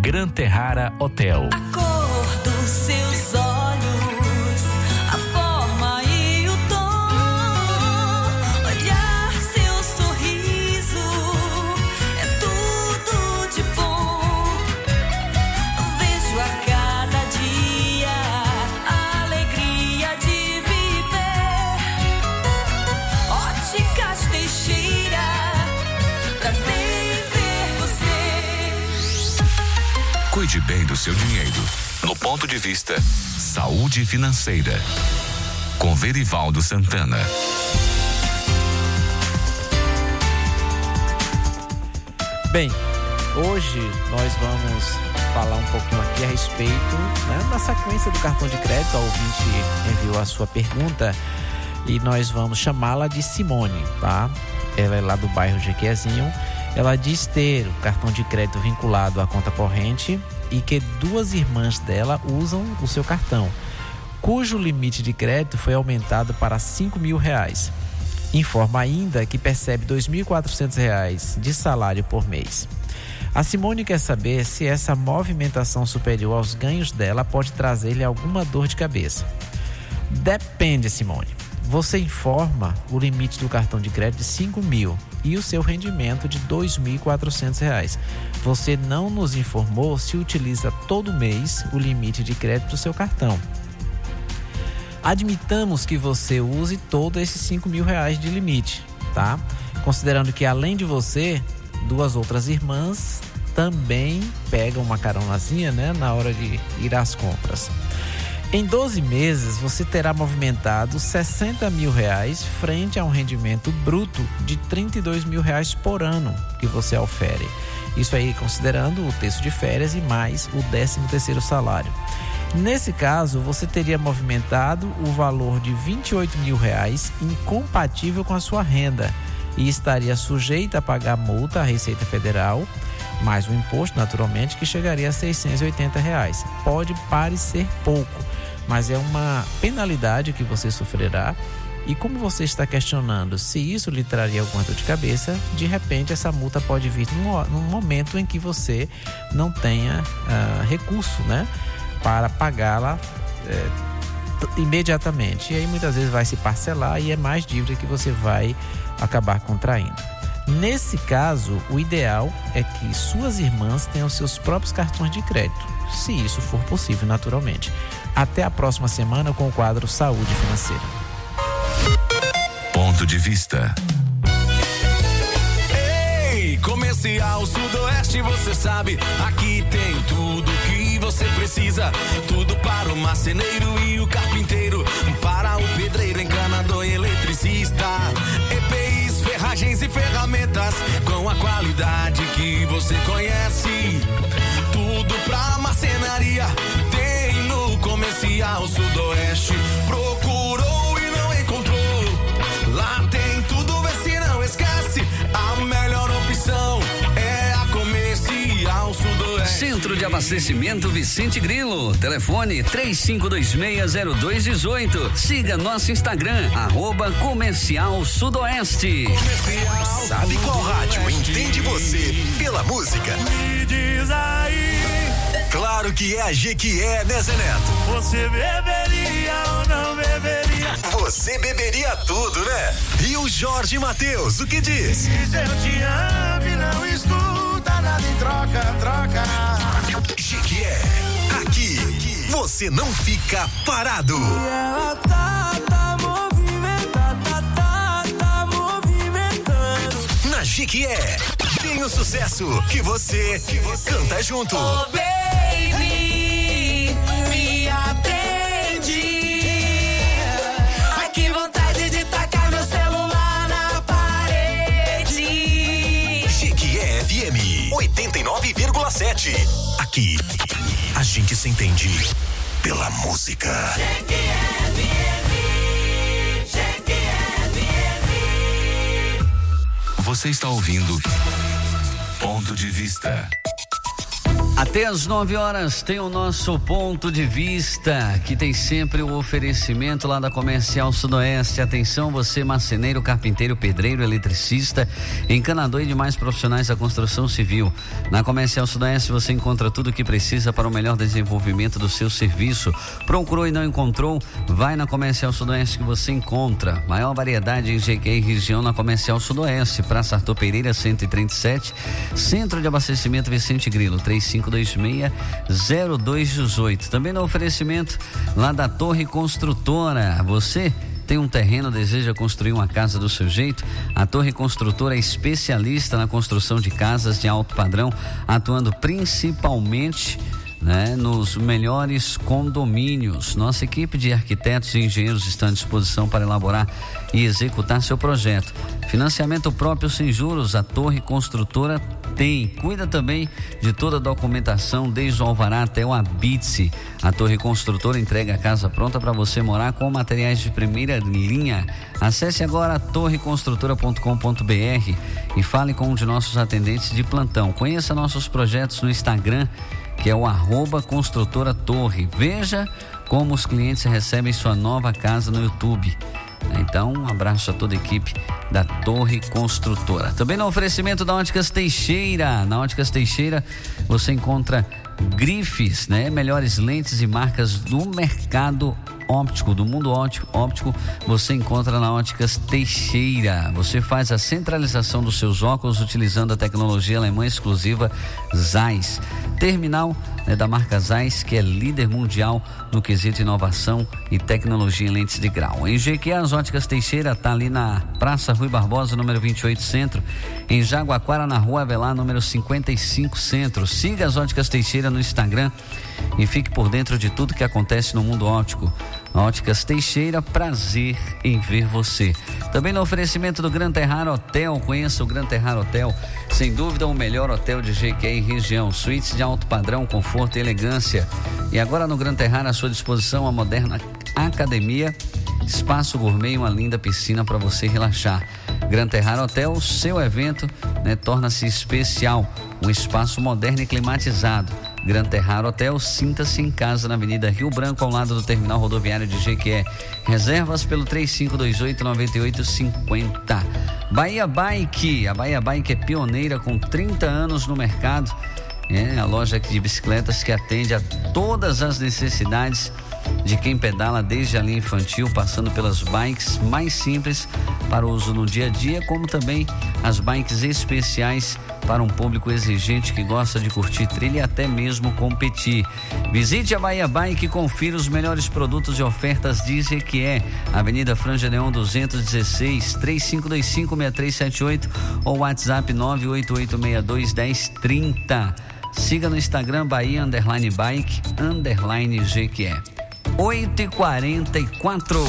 Gran Terrara Hotel. A cor bem do seu dinheiro. No ponto de vista Saúde Financeira. Com Verivaldo Santana. Bem, hoje nós vamos falar um pouquinho aqui a respeito né, da sequência do cartão de crédito. A ouvinte enviou a sua pergunta e nós vamos chamá-la de Simone, tá? Ela é lá do bairro Jequezinho. Ela diz ter o cartão de crédito vinculado à conta corrente e que duas irmãs dela usam o seu cartão, cujo limite de crédito foi aumentado para 5 mil reais. Informa ainda que percebe R$ 2.400 de salário por mês. A Simone quer saber se essa movimentação superior aos ganhos dela pode trazer-lhe alguma dor de cabeça. Depende, Simone. Você informa o limite do cartão de crédito de 5 mil e o seu rendimento de R$ 2.400. Você não nos informou se utiliza todo mês o limite de crédito do seu cartão. Admitamos que você use todo esses 5 mil reais de limite, tá? Considerando que além de você, duas outras irmãs também pegam uma caronazinha, né? Na hora de ir às compras. Em 12 meses, você terá movimentado 60 mil reais frente a um rendimento bruto de 32 mil reais por ano que você ofere. Isso aí considerando o texto de férias e mais o 13 terceiro salário. Nesse caso, você teria movimentado o valor de 28 mil reais incompatível com a sua renda e estaria sujeita a pagar multa à Receita Federal, mais o imposto, naturalmente, que chegaria a 680 reais. Pode parecer pouco, mas é uma penalidade que você sofrerá E como você está questionando se isso lhe traria alguma dor de cabeça, de repente essa multa pode vir num, num momento em que você não tenha ah, recurso, né, para pagá-la t- imediatamente. E aí muitas vezes vai se parcelar e é mais dívida que você vai acabar contraindo. Nesse caso, o ideal é que suas irmãs tenham seus próprios cartões de crédito, se isso for possível, naturalmente. Até a próxima semana com o quadro Saúde Financeira. Ponto de vista. Ei, comercial Sudoeste, você sabe, aqui tem tudo que você precisa. Tudo para o marceneiro e o carpinteiro, para o pedreiro, encanador e eletricista. EPIs, ferragens e ferramentas com a qualidade que você conhece. Tudo pra marcenaria tem no comercial Sudoeste. Procurou Centro de Abastecimento Vicente Grilo. Telefone 35260218. Siga nosso Instagram, arroba Comercial Sudoeste. Sabe qual rádio entende você pela música? Me diz aí, Claro que é a Jequié, né, Zé Neto? você beberia ou não beberia? Você beberia tudo, né? E o Jorge Matheus, o que diz? Se eu te amo e não escuta nada em troca, troca. Jequié, aqui, você não fica parado. Ela tá, tá movimentada, tá, tá movimentando. Na Jequié, tem o sucesso que você, que você canta junto. Oh, baby, me atende. Ai, que vontade de tacar meu celular na parede. Jequié FM 89,7. Aqui, a gente se entende pela música. Você está ouvindo Ponto de Vista. Até às 9 horas tem o nosso ponto de vista, que tem sempre o oferecimento lá da Comercial Sudoeste. Atenção, você marceneiro, carpinteiro, pedreiro, eletricista, encanador e demais profissionais da construção civil. Na Comercial Sudoeste você encontra tudo o que precisa para o melhor desenvolvimento do seu serviço. Procurou e não encontrou? Vai na Comercial Sudoeste que você encontra. Maior variedade em GQ e região na Comercial Sudoeste, Praça Arthur Pereira 137, Centro de Abastecimento Vicente Grilo, 3526-0218. Também no oferecimento lá da Torre Construtora. Você tem um terreno, deseja construir uma casa do seu jeito? A Torre Construtora é especialista na construção de casas de alto padrão, atuando principalmente né, nos melhores condomínios. Nossa equipe de arquitetos e engenheiros está à disposição para elaborar e executar seu projeto. Financiamento próprio sem juros, a Torre Construtora tem. Cuida também de toda a documentação, desde o alvará até o habite. A Torre Construtora entrega a casa pronta para você morar com materiais de primeira linha. Acesse agora torreconstrutora.com.br e fale com um de nossos atendentes de plantão. Conheça nossos projetos no Instagram que é o arroba construtora torre. Veja como os clientes recebem sua nova casa no YouTube. Então, um abraço a toda a equipe da Torre Construtora. Também no oferecimento da Óticas Teixeira. Na Óticas Teixeira você encontra grifes, né? Melhores lentes e marcas do mercado óptico, do mundo óptico, óptico, você encontra na Óticas Teixeira. Você faz a centralização dos seus óculos utilizando a tecnologia alemã exclusiva Zeiss. Terminal né, da marca Zeiss, que é líder mundial no quesito inovação e tecnologia em lentes de grau. Em Jequié, as Óticas Teixeira está ali na Praça Rui Barbosa, número 28 Centro. Em Jaguaquara, na Rua Avelar, número 55 Centro. Siga as Óticas Teixeira no Instagram e fique por dentro de tudo que acontece no mundo óptico. Óticas Teixeira, prazer em ver você. Também no oferecimento do Gran Terrar Hotel, conheça o Gran Terrar Hotel, sem dúvida o melhor hotel de GQ em região, suítes de alto padrão, conforto e elegância. E agora no Gran Terrar à sua disposição a moderna academia, espaço gourmet e uma linda piscina para você relaxar. Gran Terrar Hotel, seu evento né, torna-se especial, um espaço moderno e climatizado. Gran Terrar Hotel, sinta-se em casa na Avenida Rio Branco, ao lado do terminal rodoviário de Jequié. Reservas pelo 3528-9850. Bahia Bike, a Bahia Bike é pioneira com 30 anos no mercado. É a loja de bicicletas que atende a todas as necessidades de quem pedala desde a linha infantil, passando pelas bikes mais simples para uso no dia a dia, como também as bikes especiais para um público exigente que gosta de curtir trilha e até mesmo competir. Visite a Bahia Bike e confira os melhores produtos e ofertas de Ezequié, Avenida Franja Leão 216, 35256378 ou WhatsApp 988621030. Siga no Instagram Bahia Underline Bike Underline Jequié. 8 e 44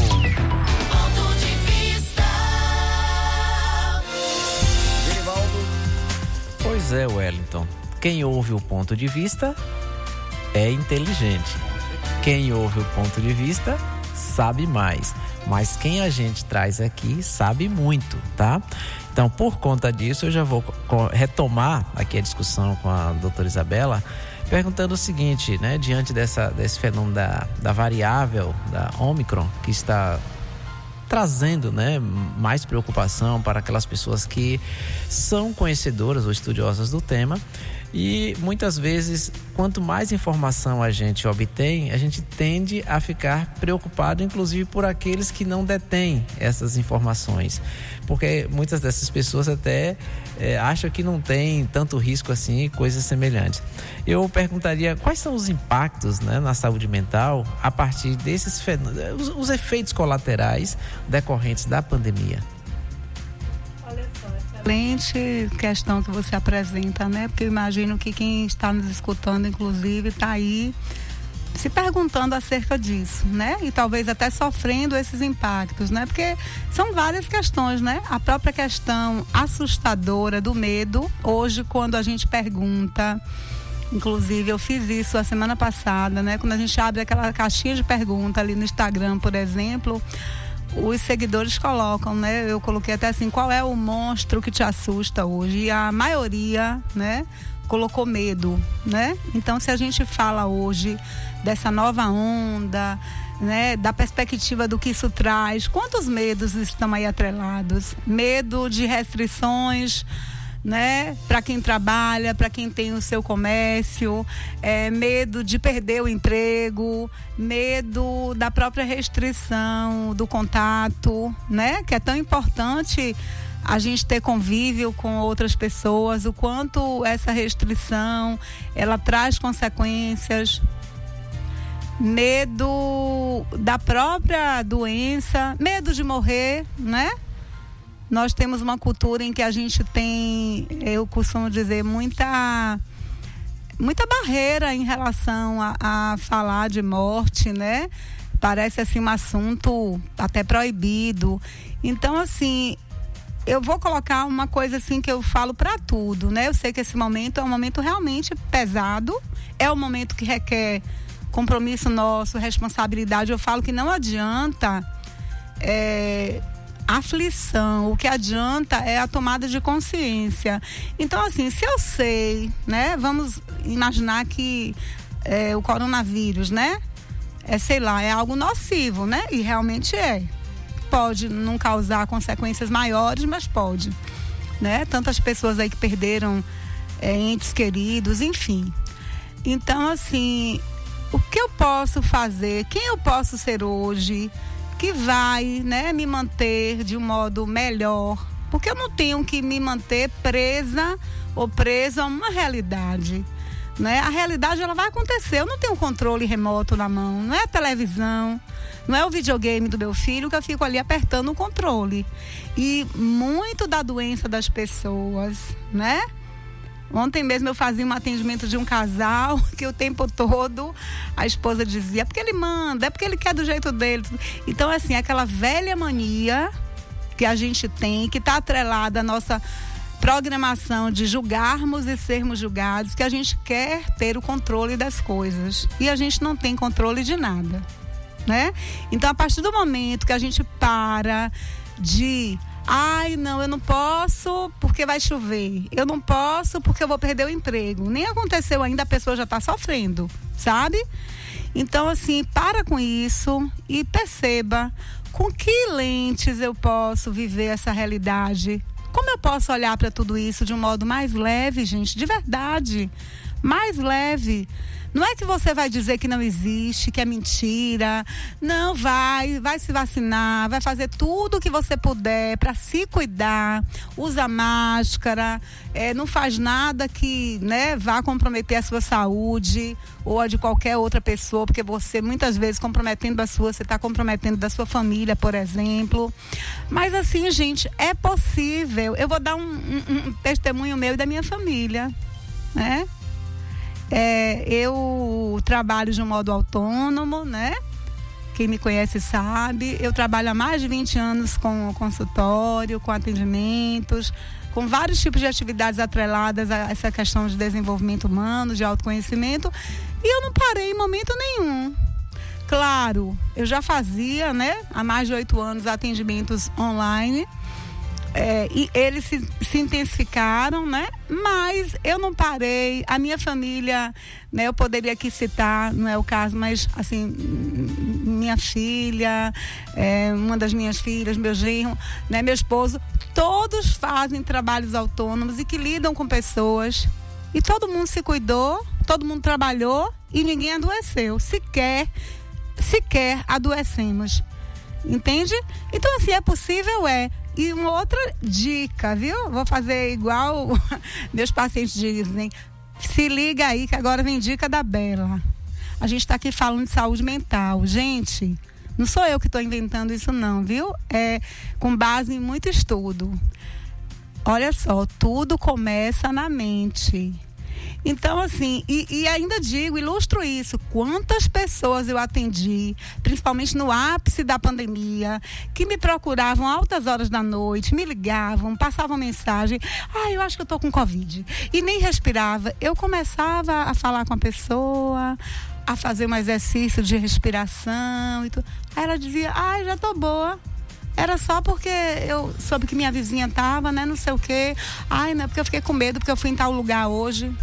Pois é, Wellington. Quem ouve o ponto de vista é inteligente. Quem ouve o ponto de vista sabe mais. Mas quem a gente traz aqui sabe muito, tá? Então, por conta disso, eu já vou retomar aqui a discussão com a doutora Isabela, perguntando o seguinte, né? Diante dessa, desse fenômeno da, da variável, da Omicron, que está trazendo né, mais preocupação para aquelas pessoas que são conhecedoras ou estudiosas do tema. E muitas vezes, quanto mais informação a gente obtém, a gente tende a ficar preocupado, inclusive por aqueles que não detêm essas informações. Porque muitas dessas pessoas até é, acham que não tem tanto risco assim, coisas semelhantes. Eu perguntaria quais são os impactos né, na saúde mental a partir desses os, os efeitos colaterais decorrentes da pandemia excelente questão que você apresenta, né? Porque eu imagino que quem está nos escutando, inclusive, está aí se perguntando acerca disso, né? E talvez até sofrendo esses impactos, né? Porque são várias questões, né? A própria questão assustadora do medo, hoje quando a gente pergunta, inclusive eu fiz isso a semana passada, né? Quando a gente abre aquela caixinha de pergunta ali no Instagram, por exemplo, os seguidores colocam, né? Eu coloquei até assim, qual é o monstro que te assusta hoje? E a maioria, né? Colocou medo, né? Então, se a gente fala hoje dessa nova onda, né, da perspectiva do que isso traz, quantos medos estão aí atrelados? Medo de restrições, né? Para quem trabalha, para quem tem o seu comércio, é, medo de perder o emprego, medo da própria restrição do contato, né? Que é tão importante a gente ter convívio com outras pessoas, o quanto essa restrição ela traz consequências medo da própria doença, medo de morrer, né? Nós temos uma cultura em que a gente tem, eu costumo dizer, muita muita barreira em relação a, a falar de morte, né? Parece assim um assunto até proibido. Então, assim, eu vou colocar uma coisa assim que eu falo para tudo, né? Eu sei que esse momento é um momento realmente pesado, é um momento que requer compromisso nosso, responsabilidade. Eu falo que não adianta é, aflição. O que adianta é a tomada de consciência. Então, assim, se eu sei, né? Vamos imaginar que é, o coronavírus, né? É, sei lá, é algo nocivo, né? E realmente é. Pode não causar consequências maiores, mas pode. Né? Tantas pessoas aí que perderam é, entes queridos, enfim. Então, assim, o que eu posso fazer? Quem eu posso ser hoje? Que vai né, me manter de um modo melhor. Porque eu não tenho que me manter presa ou presa a uma realidade. Né? A realidade ela vai acontecer. Eu não tenho controle remoto na mão, não é a televisão, não é o videogame do meu filho que eu fico ali apertando o controle. E muito da doença das pessoas, né? Ontem mesmo eu fazia um atendimento de um casal [laughs] que o tempo todo a esposa dizia: é porque ele manda, é porque ele quer do jeito dele. Então, assim, aquela velha mania que a gente tem, que está atrelada à nossa programação de julgarmos e sermos julgados, que a gente quer ter o controle das coisas. E a gente não tem controle de nada. Né? Então, a partir do momento que a gente para de Ai, não, eu não posso porque vai chover. Eu não posso porque eu vou perder o emprego. Nem aconteceu ainda, a pessoa já está sofrendo, sabe? Então, assim, para com isso e perceba com que lentes eu posso viver essa realidade. Como eu posso olhar para tudo isso de um modo mais leve, gente, de verdade. Mais leve. Não é que você vai dizer que não existe, que é mentira. Não, vai, vai se vacinar, vai fazer tudo o que você puder para se cuidar. Usa máscara, é, não faz nada que né, vá comprometer a sua saúde ou a de qualquer outra pessoa, porque você muitas vezes comprometendo a sua, você está comprometendo da sua família, por exemplo. Mas assim, gente, é possível. Eu vou dar um, um, um testemunho meu e da minha família, né? É, eu trabalho de um modo autônomo, né? Quem me conhece sabe. Eu trabalho há mais de 20 anos com consultório, com atendimentos, com vários tipos de atividades atreladas a essa questão de desenvolvimento humano, de autoconhecimento. E eu não parei em momento nenhum. Claro, eu já fazia, né, há mais de oito anos, atendimentos online é, e eles se, se, intensificaram, né? Mas eu não parei. A minha família, né? Eu poderia aqui citar, não é o caso, mas assim, minha filha, é, uma das minhas filhas, meu genro, né? Meu esposo, todos fazem trabalhos autônomos e que lidam com pessoas. E todo mundo se cuidou, todo mundo trabalhou e ninguém adoeceu. Sequer, sequer adoecemos. Entende? Então, assim, é possível, é. E uma outra dica, viu? Vou fazer igual [laughs] meus pacientes dizem. Se liga aí que agora vem dica da Bela. A gente está aqui falando de saúde mental. Gente, não sou eu que estou inventando isso, não, viu? É com base em muito estudo. Olha só, tudo começa na mente. Então, assim, e, e, ainda digo, ilustro isso. Quantas pessoas eu atendi, principalmente no ápice da pandemia, que me procuravam altas horas da noite, me ligavam, passavam mensagem. Ah, eu acho que eu tô com Covid. E nem respirava. Eu começava a falar com a pessoa, a fazer um exercício de respiração e tudo. Aí ela dizia, ah, já tô boa. Era só porque eu soube que minha vizinha tava, né? Não sei o quê. Ai, não é porque eu fiquei com medo, porque eu fui em tal lugar hoje.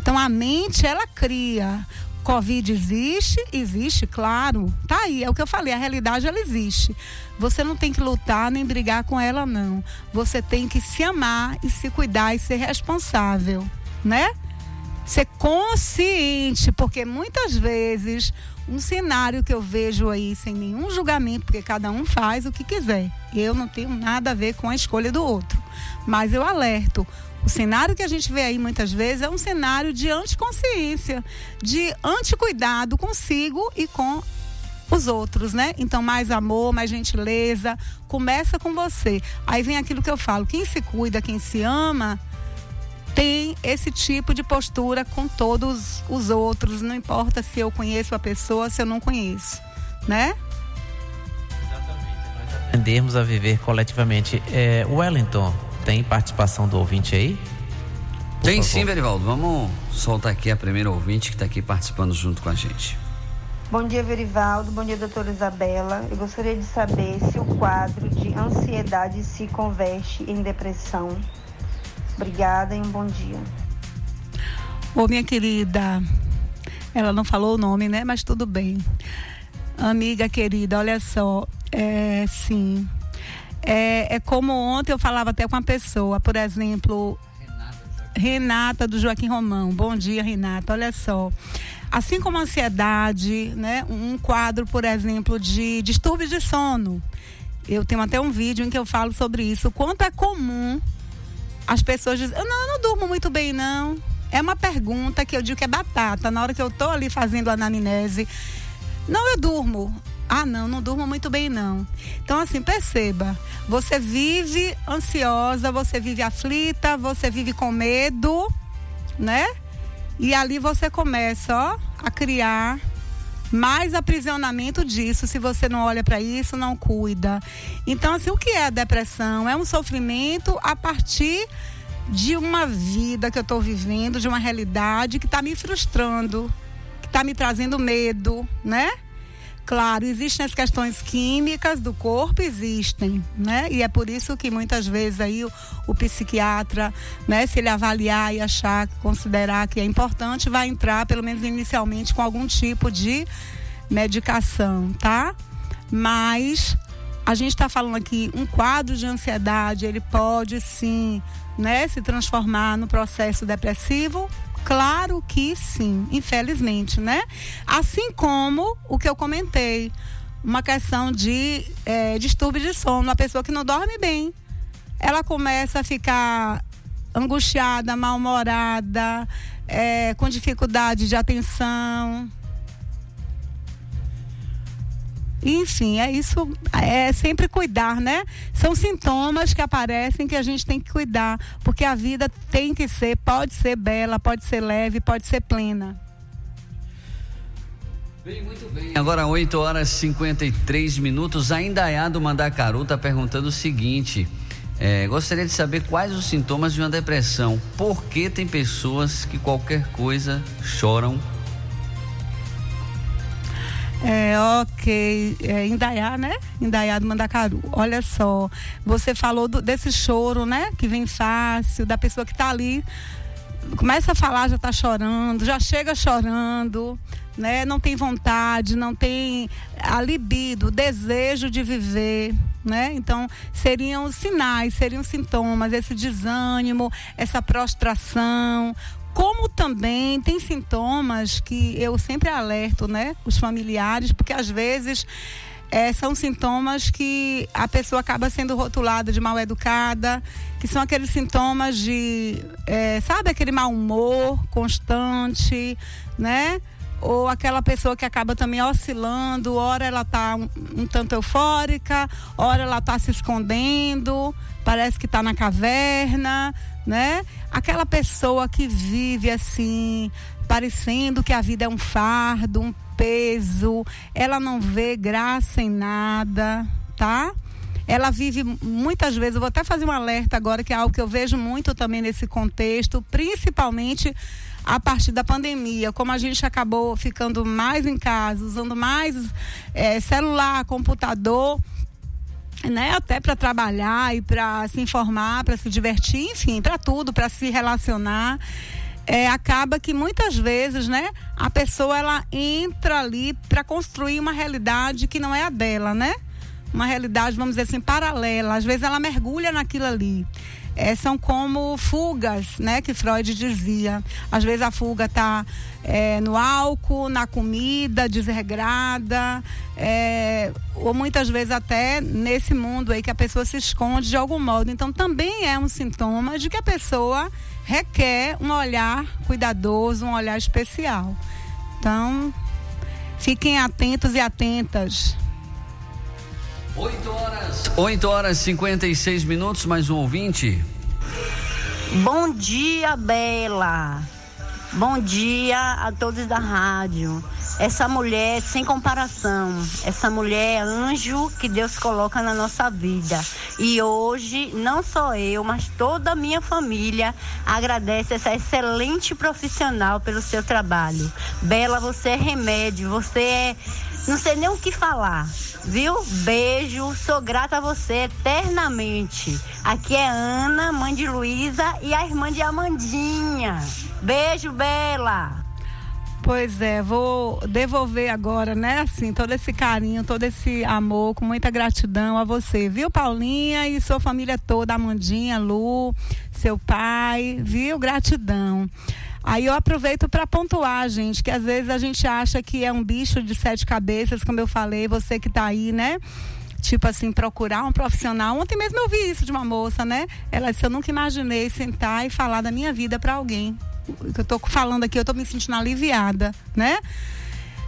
Então a mente ela cria. Covid existe, existe, claro. Tá aí, é o que eu falei, a realidade ela existe. Você não tem que lutar nem brigar com ela não. Você tem que se amar e se cuidar e ser responsável, né? Ser consciente, porque muitas vezes um cenário que eu vejo aí sem nenhum julgamento, porque cada um faz o que quiser. Eu não tenho nada a ver com a escolha do outro, mas eu alerto o cenário que a gente vê aí muitas vezes é um cenário de anticonsciência, de anticuidado consigo e com os outros, né? Então, mais amor, mais gentileza, começa com você. Aí vem aquilo que eu falo: quem se cuida, quem se ama, tem esse tipo de postura com todos os outros, não importa se eu conheço a pessoa, se eu não conheço, né? Exatamente, nós aprendermos a viver coletivamente. É, Wellington, tem participação do ouvinte aí? Por Tem favor. sim, Verivaldo. Vamos soltar aqui a primeira ouvinte que está aqui participando junto com a gente. Bom dia, Verivaldo. Bom dia, doutora Isabela. Eu gostaria de saber se o quadro de ansiedade se converte em depressão. Obrigada e um bom dia. Ô, minha querida, ela não falou o nome, né? Mas tudo bem. Amiga querida, olha só, é sim, é, é como ontem eu falava até com uma pessoa, por exemplo, Renata do Joaquim Romão. Bom dia, Renata. Olha só. Assim como a ansiedade, né? Um quadro, por exemplo, de distúrbios de sono. Eu tenho até um vídeo em que eu falo sobre isso. Quanto é comum as pessoas dizem, não, eu não durmo muito bem, não. É uma pergunta que eu digo que é batata. Na hora que eu estou ali fazendo a anamnese, não, eu durmo. Ah, não, não durmo muito bem, não. Então, assim, perceba. Você vive ansiosa, você vive aflita, você vive com medo, né? E ali você começa, ó, a criar mais aprisionamento disso se você não olha para isso, não cuida. Então, assim, o que é a depressão? É um sofrimento a partir de uma vida que eu estou vivendo, de uma realidade que está me frustrando, que está me trazendo medo, né? Claro, existem as questões químicas do corpo, existem, né? E é por isso que muitas vezes aí o, o psiquiatra, né, se ele avaliar e achar, considerar que é importante, vai entrar, pelo menos inicialmente, com algum tipo de medicação, tá? Mas a gente está falando aqui, um quadro de ansiedade, ele pode sim, né, se transformar no processo depressivo Claro que sim, infelizmente, né? Assim como o que eu comentei, uma questão de é, distúrbio de sono, uma pessoa que não dorme bem, ela começa a ficar angustiada, mal-humorada, é, com dificuldade de atenção, enfim, é isso, é sempre cuidar, né? São sintomas que aparecem que a gente tem que cuidar, porque a vida tem que ser, pode ser bela, pode ser leve, pode ser plena. Bem, muito bem. Agora 8 horas e 53 minutos. A Indaiá do Mandacaru está perguntando o seguinte: é, gostaria de saber quais os sintomas de uma depressão. Por que tem pessoas que qualquer coisa choram é, ok. É, Indaiá, né? Indaiá do Mandacaru. Olha só, você falou do, desse choro, né? Que vem fácil, da pessoa que está ali, começa a falar, já está chorando, já chega chorando, né? Não tem vontade, não tem a libido, o desejo de viver, né? Então, seriam sinais, seriam sintomas, esse desânimo, essa prostração, como também tem sintomas que eu sempre alerto, né, os familiares, porque às vezes é, são sintomas que a pessoa acaba sendo rotulada de mal educada, que são aqueles sintomas de, é, sabe, aquele mau humor constante, né? Ou aquela pessoa que acaba também oscilando, ora ela está um, um, tanto eufórica, ora ela está se escondendo, parece que está na caverna, né? Aquela pessoa que vive assim, parecendo que a vida é um fardo, um peso, ela não vê graça em nada, tá? Ela vive muitas vezes, eu vou até fazer um alerta agora, que é algo que eu vejo muito também nesse contexto, principalmente a partir da pandemia, como a gente acabou ficando mais em casa, usando mais é, celular, computador, né, até para trabalhar e para se informar, para se divertir, enfim, para tudo, para se relacionar. É, acaba que muitas vezes, né, a pessoa ela entra ali para construir uma realidade que não é a dela, né? Uma realidade, vamos dizer assim, paralela. Às vezes ela mergulha naquilo ali é, são como fugas, né, que Freud dizia. Às vezes a fuga está é, no álcool, na comida desregrada, é, ou muitas vezes até nesse mundo aí que a pessoa se esconde de algum modo. Então também é um sintoma de que a pessoa requer um olhar cuidadoso, um olhar especial. Então, fiquem atentos e atentas. 8 horas. 8 horas e 56 minutos, mais um ouvinte. Bom dia, Bela. Bom dia a todos da rádio. Essa mulher sem comparação, essa mulher é anjo que Deus coloca na nossa vida. E hoje, não só eu, mas toda a minha família agradece essa excelente profissional pelo seu trabalho. Bela, você é remédio, você é. Não sei nem o que falar viu? Beijo, sou grata a você eternamente. Aqui é Ana, mãe de Luísa e a irmã de Amandinha. Beijo, Bela. Pois é, vou devolver agora, né, assim, todo esse carinho, todo esse amor, com muita gratidão a você, viu, Paulinha e sua família toda, Amandinha, Lu, seu pai, viu? Gratidão. Aí eu aproveito para pontuar, gente, que às vezes a gente acha que é um bicho de sete cabeças, como eu falei, você que está aí, né? Tipo assim, procurar um profissional. Ontem mesmo eu vi isso de uma moça, né? Ela disse: Eu nunca imaginei sentar e falar da minha vida para alguém. O que eu estou falando aqui, eu estou me sentindo aliviada, né?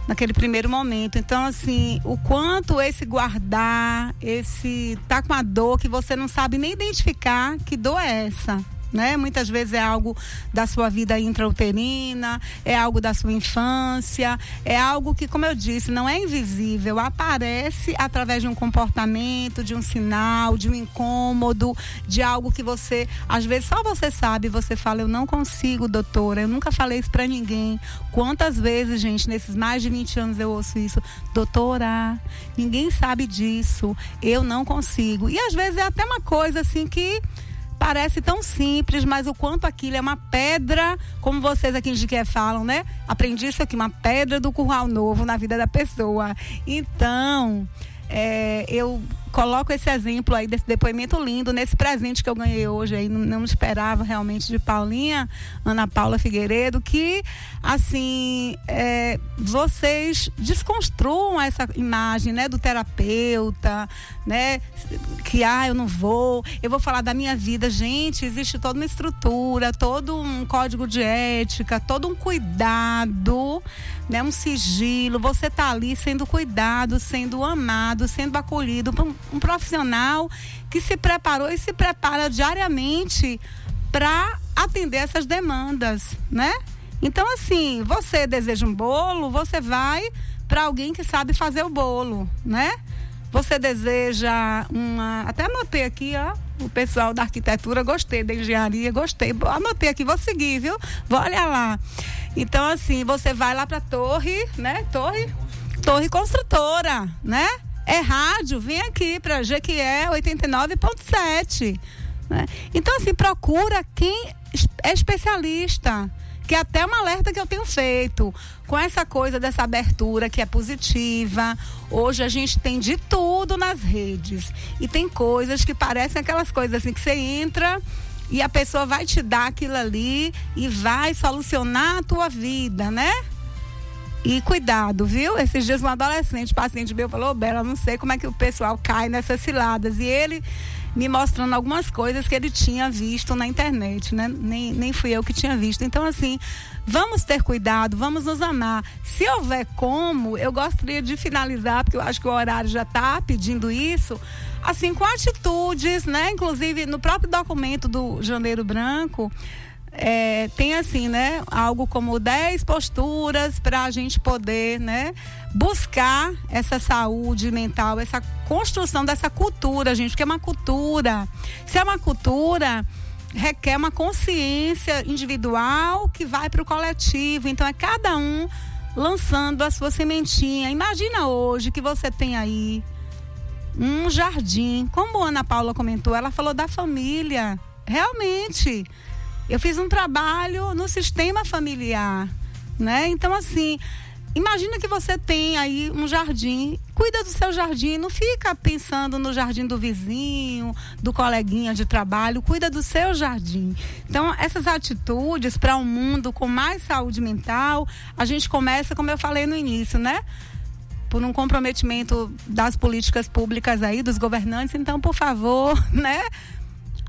naquele primeiro momento. Então, assim, o quanto esse guardar, esse tá com a dor que você não sabe nem identificar que dor é essa, né? Muitas vezes é algo da sua vida intrauterina, é algo da sua infância, é algo que, como eu disse, não é invisível, aparece através de um comportamento, de um sinal, de um incômodo, de algo que você, às vezes só você sabe, você fala, eu não consigo, doutora, eu nunca falei isso para ninguém. Quantas vezes, gente, nesses mais de 20 anos eu ouço isso, doutora, ninguém sabe disso, eu não consigo. E às vezes é até uma coisa assim que parece tão simples, mas o quanto aquilo é uma pedra, como vocês aqui em Jiqué falam, né? Aprendi isso aqui, uma pedra do curral novo na vida da pessoa. Então, é, eu coloco esse exemplo aí desse depoimento lindo, nesse presente que eu ganhei hoje aí, não, não esperava realmente de Paulinha, Ana Paula Figueiredo, que assim é, vocês desconstruam essa imagem, né, do terapeuta, né, que ah, eu não vou, eu vou falar da minha vida, gente, existe toda uma estrutura, todo um código de ética, todo um cuidado, né, um sigilo, você tá ali sendo cuidado, sendo amado, sendo acolhido um, profissional que se preparou e se prepara diariamente para atender essas demandas, né? Então, assim, você deseja um bolo, você vai para alguém que sabe fazer o bolo, né? Você deseja uma. Até anotei aqui, ó. O pessoal da arquitetura, gostei, da engenharia, gostei. Anotei aqui, vou seguir, viu? Vou olhar lá. Então, assim, você vai lá para torre, né? Torre, torre construtora, né? É rádio, vem aqui para Jequié 89.7. Né? Então, assim, procura quem é especialista que é até uma alerta que eu tenho feito com essa coisa dessa abertura que é positiva. Hoje a gente tem de tudo nas redes e tem coisas que parecem aquelas coisas assim que você entra e a pessoa vai te dar aquilo ali e vai solucionar a tua vida, né? E cuidado, viu? Esses dias um adolescente, paciente meu, falou, Bela, não sei como é que o pessoal cai nessas ciladas. E ele me mostrando algumas coisas que ele tinha visto na internet, né? Nem, nem fui eu que tinha visto. Então, assim, vamos ter cuidado, vamos nos amar. Se houver como, eu gostaria de finalizar, porque eu acho que o horário já está pedindo isso, assim, com atitudes, né? Inclusive, no próprio documento do Janeiro Branco, é, tem assim, né? Algo como 10 posturas para a gente poder, né? Buscar essa saúde mental, essa construção dessa cultura, gente, porque é uma cultura. Se é uma cultura, requer uma consciência individual que vai para o coletivo. Então é cada um lançando a sua sementinha. Imagina hoje que você tem aí um jardim. Como a Ana Paula comentou, ela falou da família. Realmente eu fiz um trabalho no sistema familiar, né? Então assim, imagina que você tem aí um jardim, cuida do seu jardim, não fica pensando no jardim do vizinho, do coleguinha de trabalho, cuida do seu jardim. Então, essas atitudes para um mundo com mais saúde mental, a gente começa, como eu falei no início, né? Por um comprometimento das políticas públicas aí, dos governantes. Então, por favor, [laughs] né?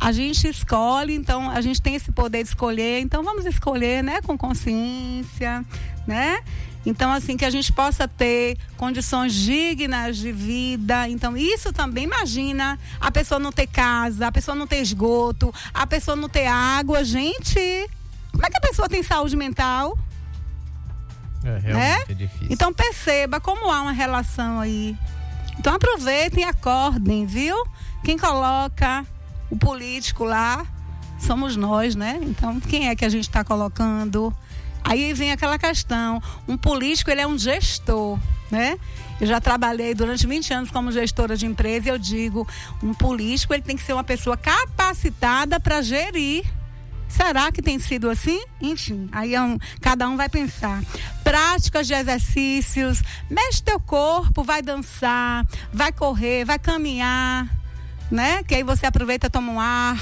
A gente escolhe, então a gente tem esse poder de escolher, então vamos escolher, né, com consciência, né? Então, assim, que a gente possa ter condições dignas de vida. Então, isso também, imagina, a pessoa não ter casa, a pessoa não ter esgoto, a pessoa não ter água. Gente, como é que a pessoa tem saúde mental? É, realmente né? é difícil. Então, perceba como há uma relação aí. Então, aproveitem e acordem, viu? Quem coloca o político lá somos nós, né? Então, quem é que a gente está colocando? Aí vem aquela questão: um político ele é um gestor, né? Eu já trabalhei durante 20 anos como gestora de empresa e eu digo, um político ele tem que ser uma pessoa capacitada para gerir. Será que tem sido assim? Enfim, aí é um, cada um vai pensar. Práticas de exercícios, mexe teu corpo, vai dançar, vai correr, vai caminhar né? Que aí você aproveita, toma um ar,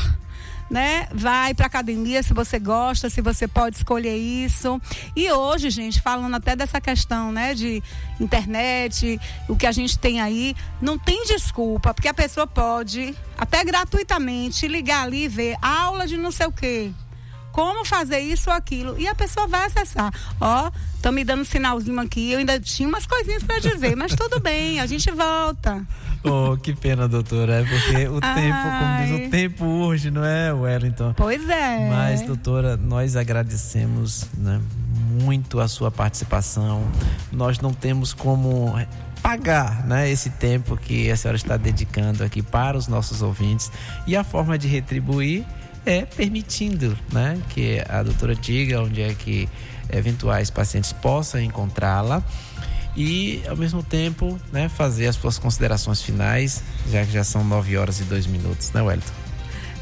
né? Vai para academia se você gosta, se você pode escolher isso. E hoje, gente, falando até dessa questão, né, de internet, o que a gente tem aí, não tem desculpa, porque a pessoa pode até gratuitamente ligar ali e ver aula de não sei o quê. Como fazer isso ou aquilo. E a pessoa vai acessar. Ó, estão me dando um sinalzinho aqui, eu ainda tinha umas coisinhas para dizer, mas tudo bem, a gente volta. Oh, que pena, doutora. É porque o Ai. tempo, como diz, o tempo urge, não é, Wellington? Pois é. Mas, doutora, nós agradecemos né, muito a sua participação. Nós não temos como pagar né, esse tempo que a senhora está dedicando aqui para os nossos ouvintes. E a forma de retribuir é permitindo né, que a doutora diga onde é que eventuais pacientes possam encontrá-la e ao mesmo tempo né, fazer as suas considerações finais, já que já são 9 horas e 2 minutos, né, Wellington?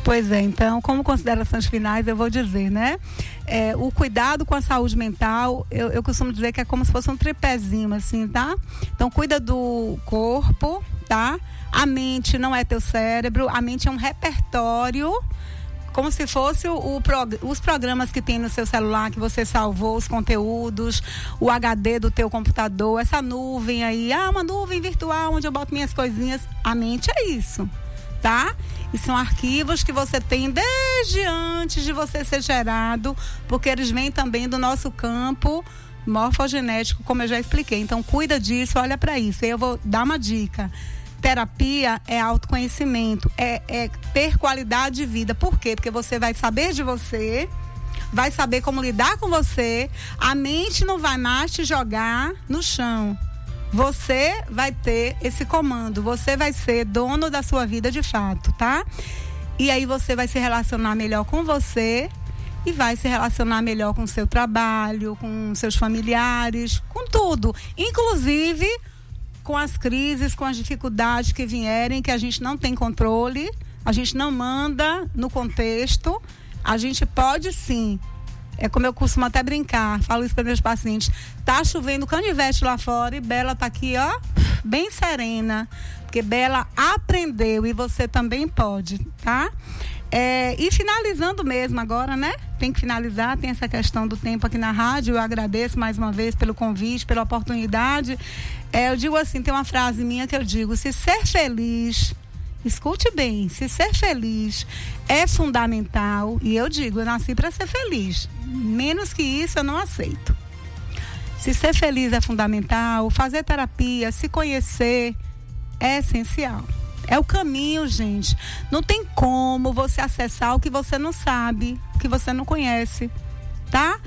Pois é, então, como considerações finais, eu vou dizer, né? É, o cuidado com a saúde mental, eu, eu costumo dizer que é como se fosse um tripézinho, assim, tá? Então, cuida do corpo, tá? A mente não é teu cérebro, a mente é um repertório como se fosse o, o os programas que tem no seu celular que você salvou, os conteúdos, o HD do teu computador, essa nuvem aí, ah, uma nuvem virtual onde eu boto minhas coisinhas. A mente é isso, tá? E são arquivos que você tem desde antes de você ser gerado, porque eles vêm também do nosso campo morfogenético, como eu já expliquei. Então, cuida disso, olha para isso. Eu vou dar uma dica terapia é autoconhecimento, é, é, ter qualidade de vida. Por quê? Porque você vai saber de você, vai saber como lidar com você, a mente não vai mais te jogar no chão. Você vai ter esse comando, você vai ser dono da sua vida de fato, tá? E aí você vai se relacionar melhor com você e vai se relacionar melhor com o seu trabalho, com seus familiares, com tudo. Inclusive com as crises, com as dificuldades que vierem, que a gente não tem controle, a gente não manda no contexto, a gente pode sim. É como eu costumo até brincar, falo isso para meus pacientes. Tá chovendo canivete lá fora e Bela tá aqui, ó, bem serena, porque Bela aprendeu e você também pode, tá? É, e finalizando mesmo agora, né? Tem que finalizar, tem essa questão do tempo aqui na rádio. Eu agradeço mais uma vez pelo convite, pela oportunidade. É, eu digo assim, tem uma frase minha que eu digo: se ser feliz, escute bem, se ser feliz é fundamental, e eu digo, eu nasci para ser feliz. Menos que isso eu não aceito. Se ser feliz é fundamental, fazer terapia, se conhecer é essencial. É o caminho, gente. Não tem como você acessar o que você não sabe, o que você não conhece, tá?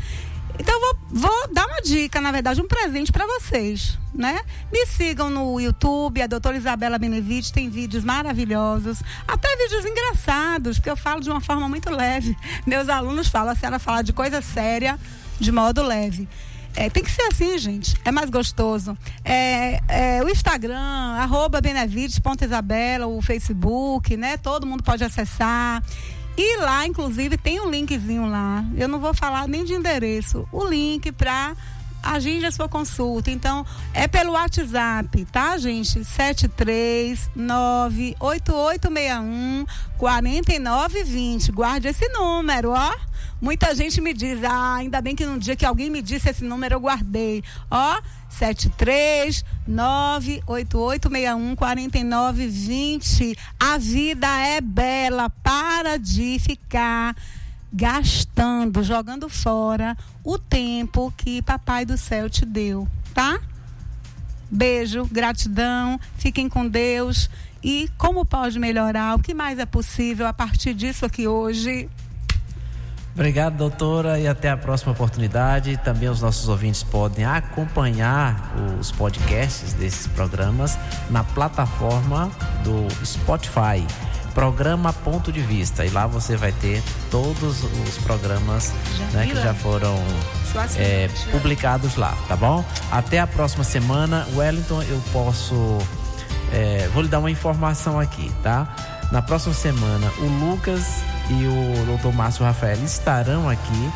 Então vou, vou dar uma dica, na verdade, um presente para vocês, né? Me sigam no YouTube, a doutora Isabela Benevides tem vídeos maravilhosos, até vídeos engraçados, porque eu falo de uma forma muito leve. Meus alunos falam, a senhora fala de coisa séria de modo leve. É, tem que ser assim, gente. É mais gostoso. É, é, o Instagram, arroba benevides.isabela, o Facebook, né? Todo mundo pode acessar. E lá, inclusive, tem um linkzinho lá. Eu não vou falar nem de endereço. O link para agende a sua consulta. Então, é pelo WhatsApp, tá, gente? 7398861 4920. Guarde esse número, ó. Muita gente me diz, ah, ainda bem que num dia que alguém me disse esse número eu guardei. Ó, 73988614920. A vida é bela, para de ficar gastando, jogando fora o tempo que papai do céu te deu, tá? Beijo, gratidão, fiquem com Deus e como pode melhorar, o que mais é possível a partir disso aqui hoje. Obrigado, doutora, e até a próxima oportunidade. Também os nossos ouvintes podem acompanhar os podcasts desses programas na plataforma do Spotify. Programa Ponto de Vista. E lá você vai ter todos os programas né, que já foram é, publicados lá, tá bom? Até a próxima semana. Wellington, eu posso. É, vou lhe dar uma informação aqui, tá? Na próxima semana, o Lucas e o doutor Márcio Rafael estarão aqui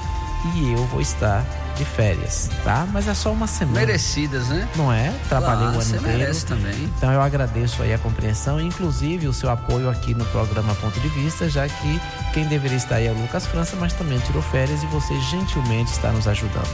e eu vou estar de férias, tá? Mas é só uma semana. Merecidas, né? Não é? Trabalhei Claro, o ano inteiro. também. Então eu agradeço aí a compreensão, inclusive o seu apoio aqui no programa Ponto de Vista, já que quem deveria estar aí é o Lucas França, mas também tirou férias e você gentilmente está nos ajudando.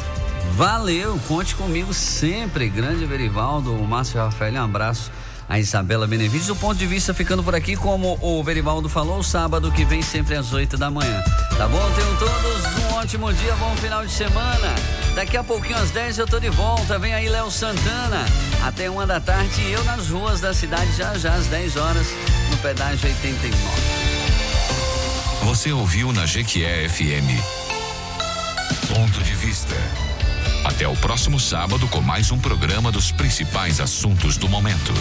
Valeu, conte comigo sempre. Grande Verivaldo, o Márcio Rafael, um abraço a Isabela Benevides. O ponto de vista ficando por aqui, como o Verivaldo falou, sábado que vem sempre às 8 da manhã. Tá bom? Tenham todos um ótimo dia, bom final de semana. Daqui a pouquinho às 10 eu tô de volta. Vem aí Léo Santana. Até uma da tarde e eu nas ruas da cidade já já às 10 horas no pedágio 89. Você ouviu na Jequié FM. Ponto de vista. Até o próximo sábado com mais um programa dos principais assuntos do momento.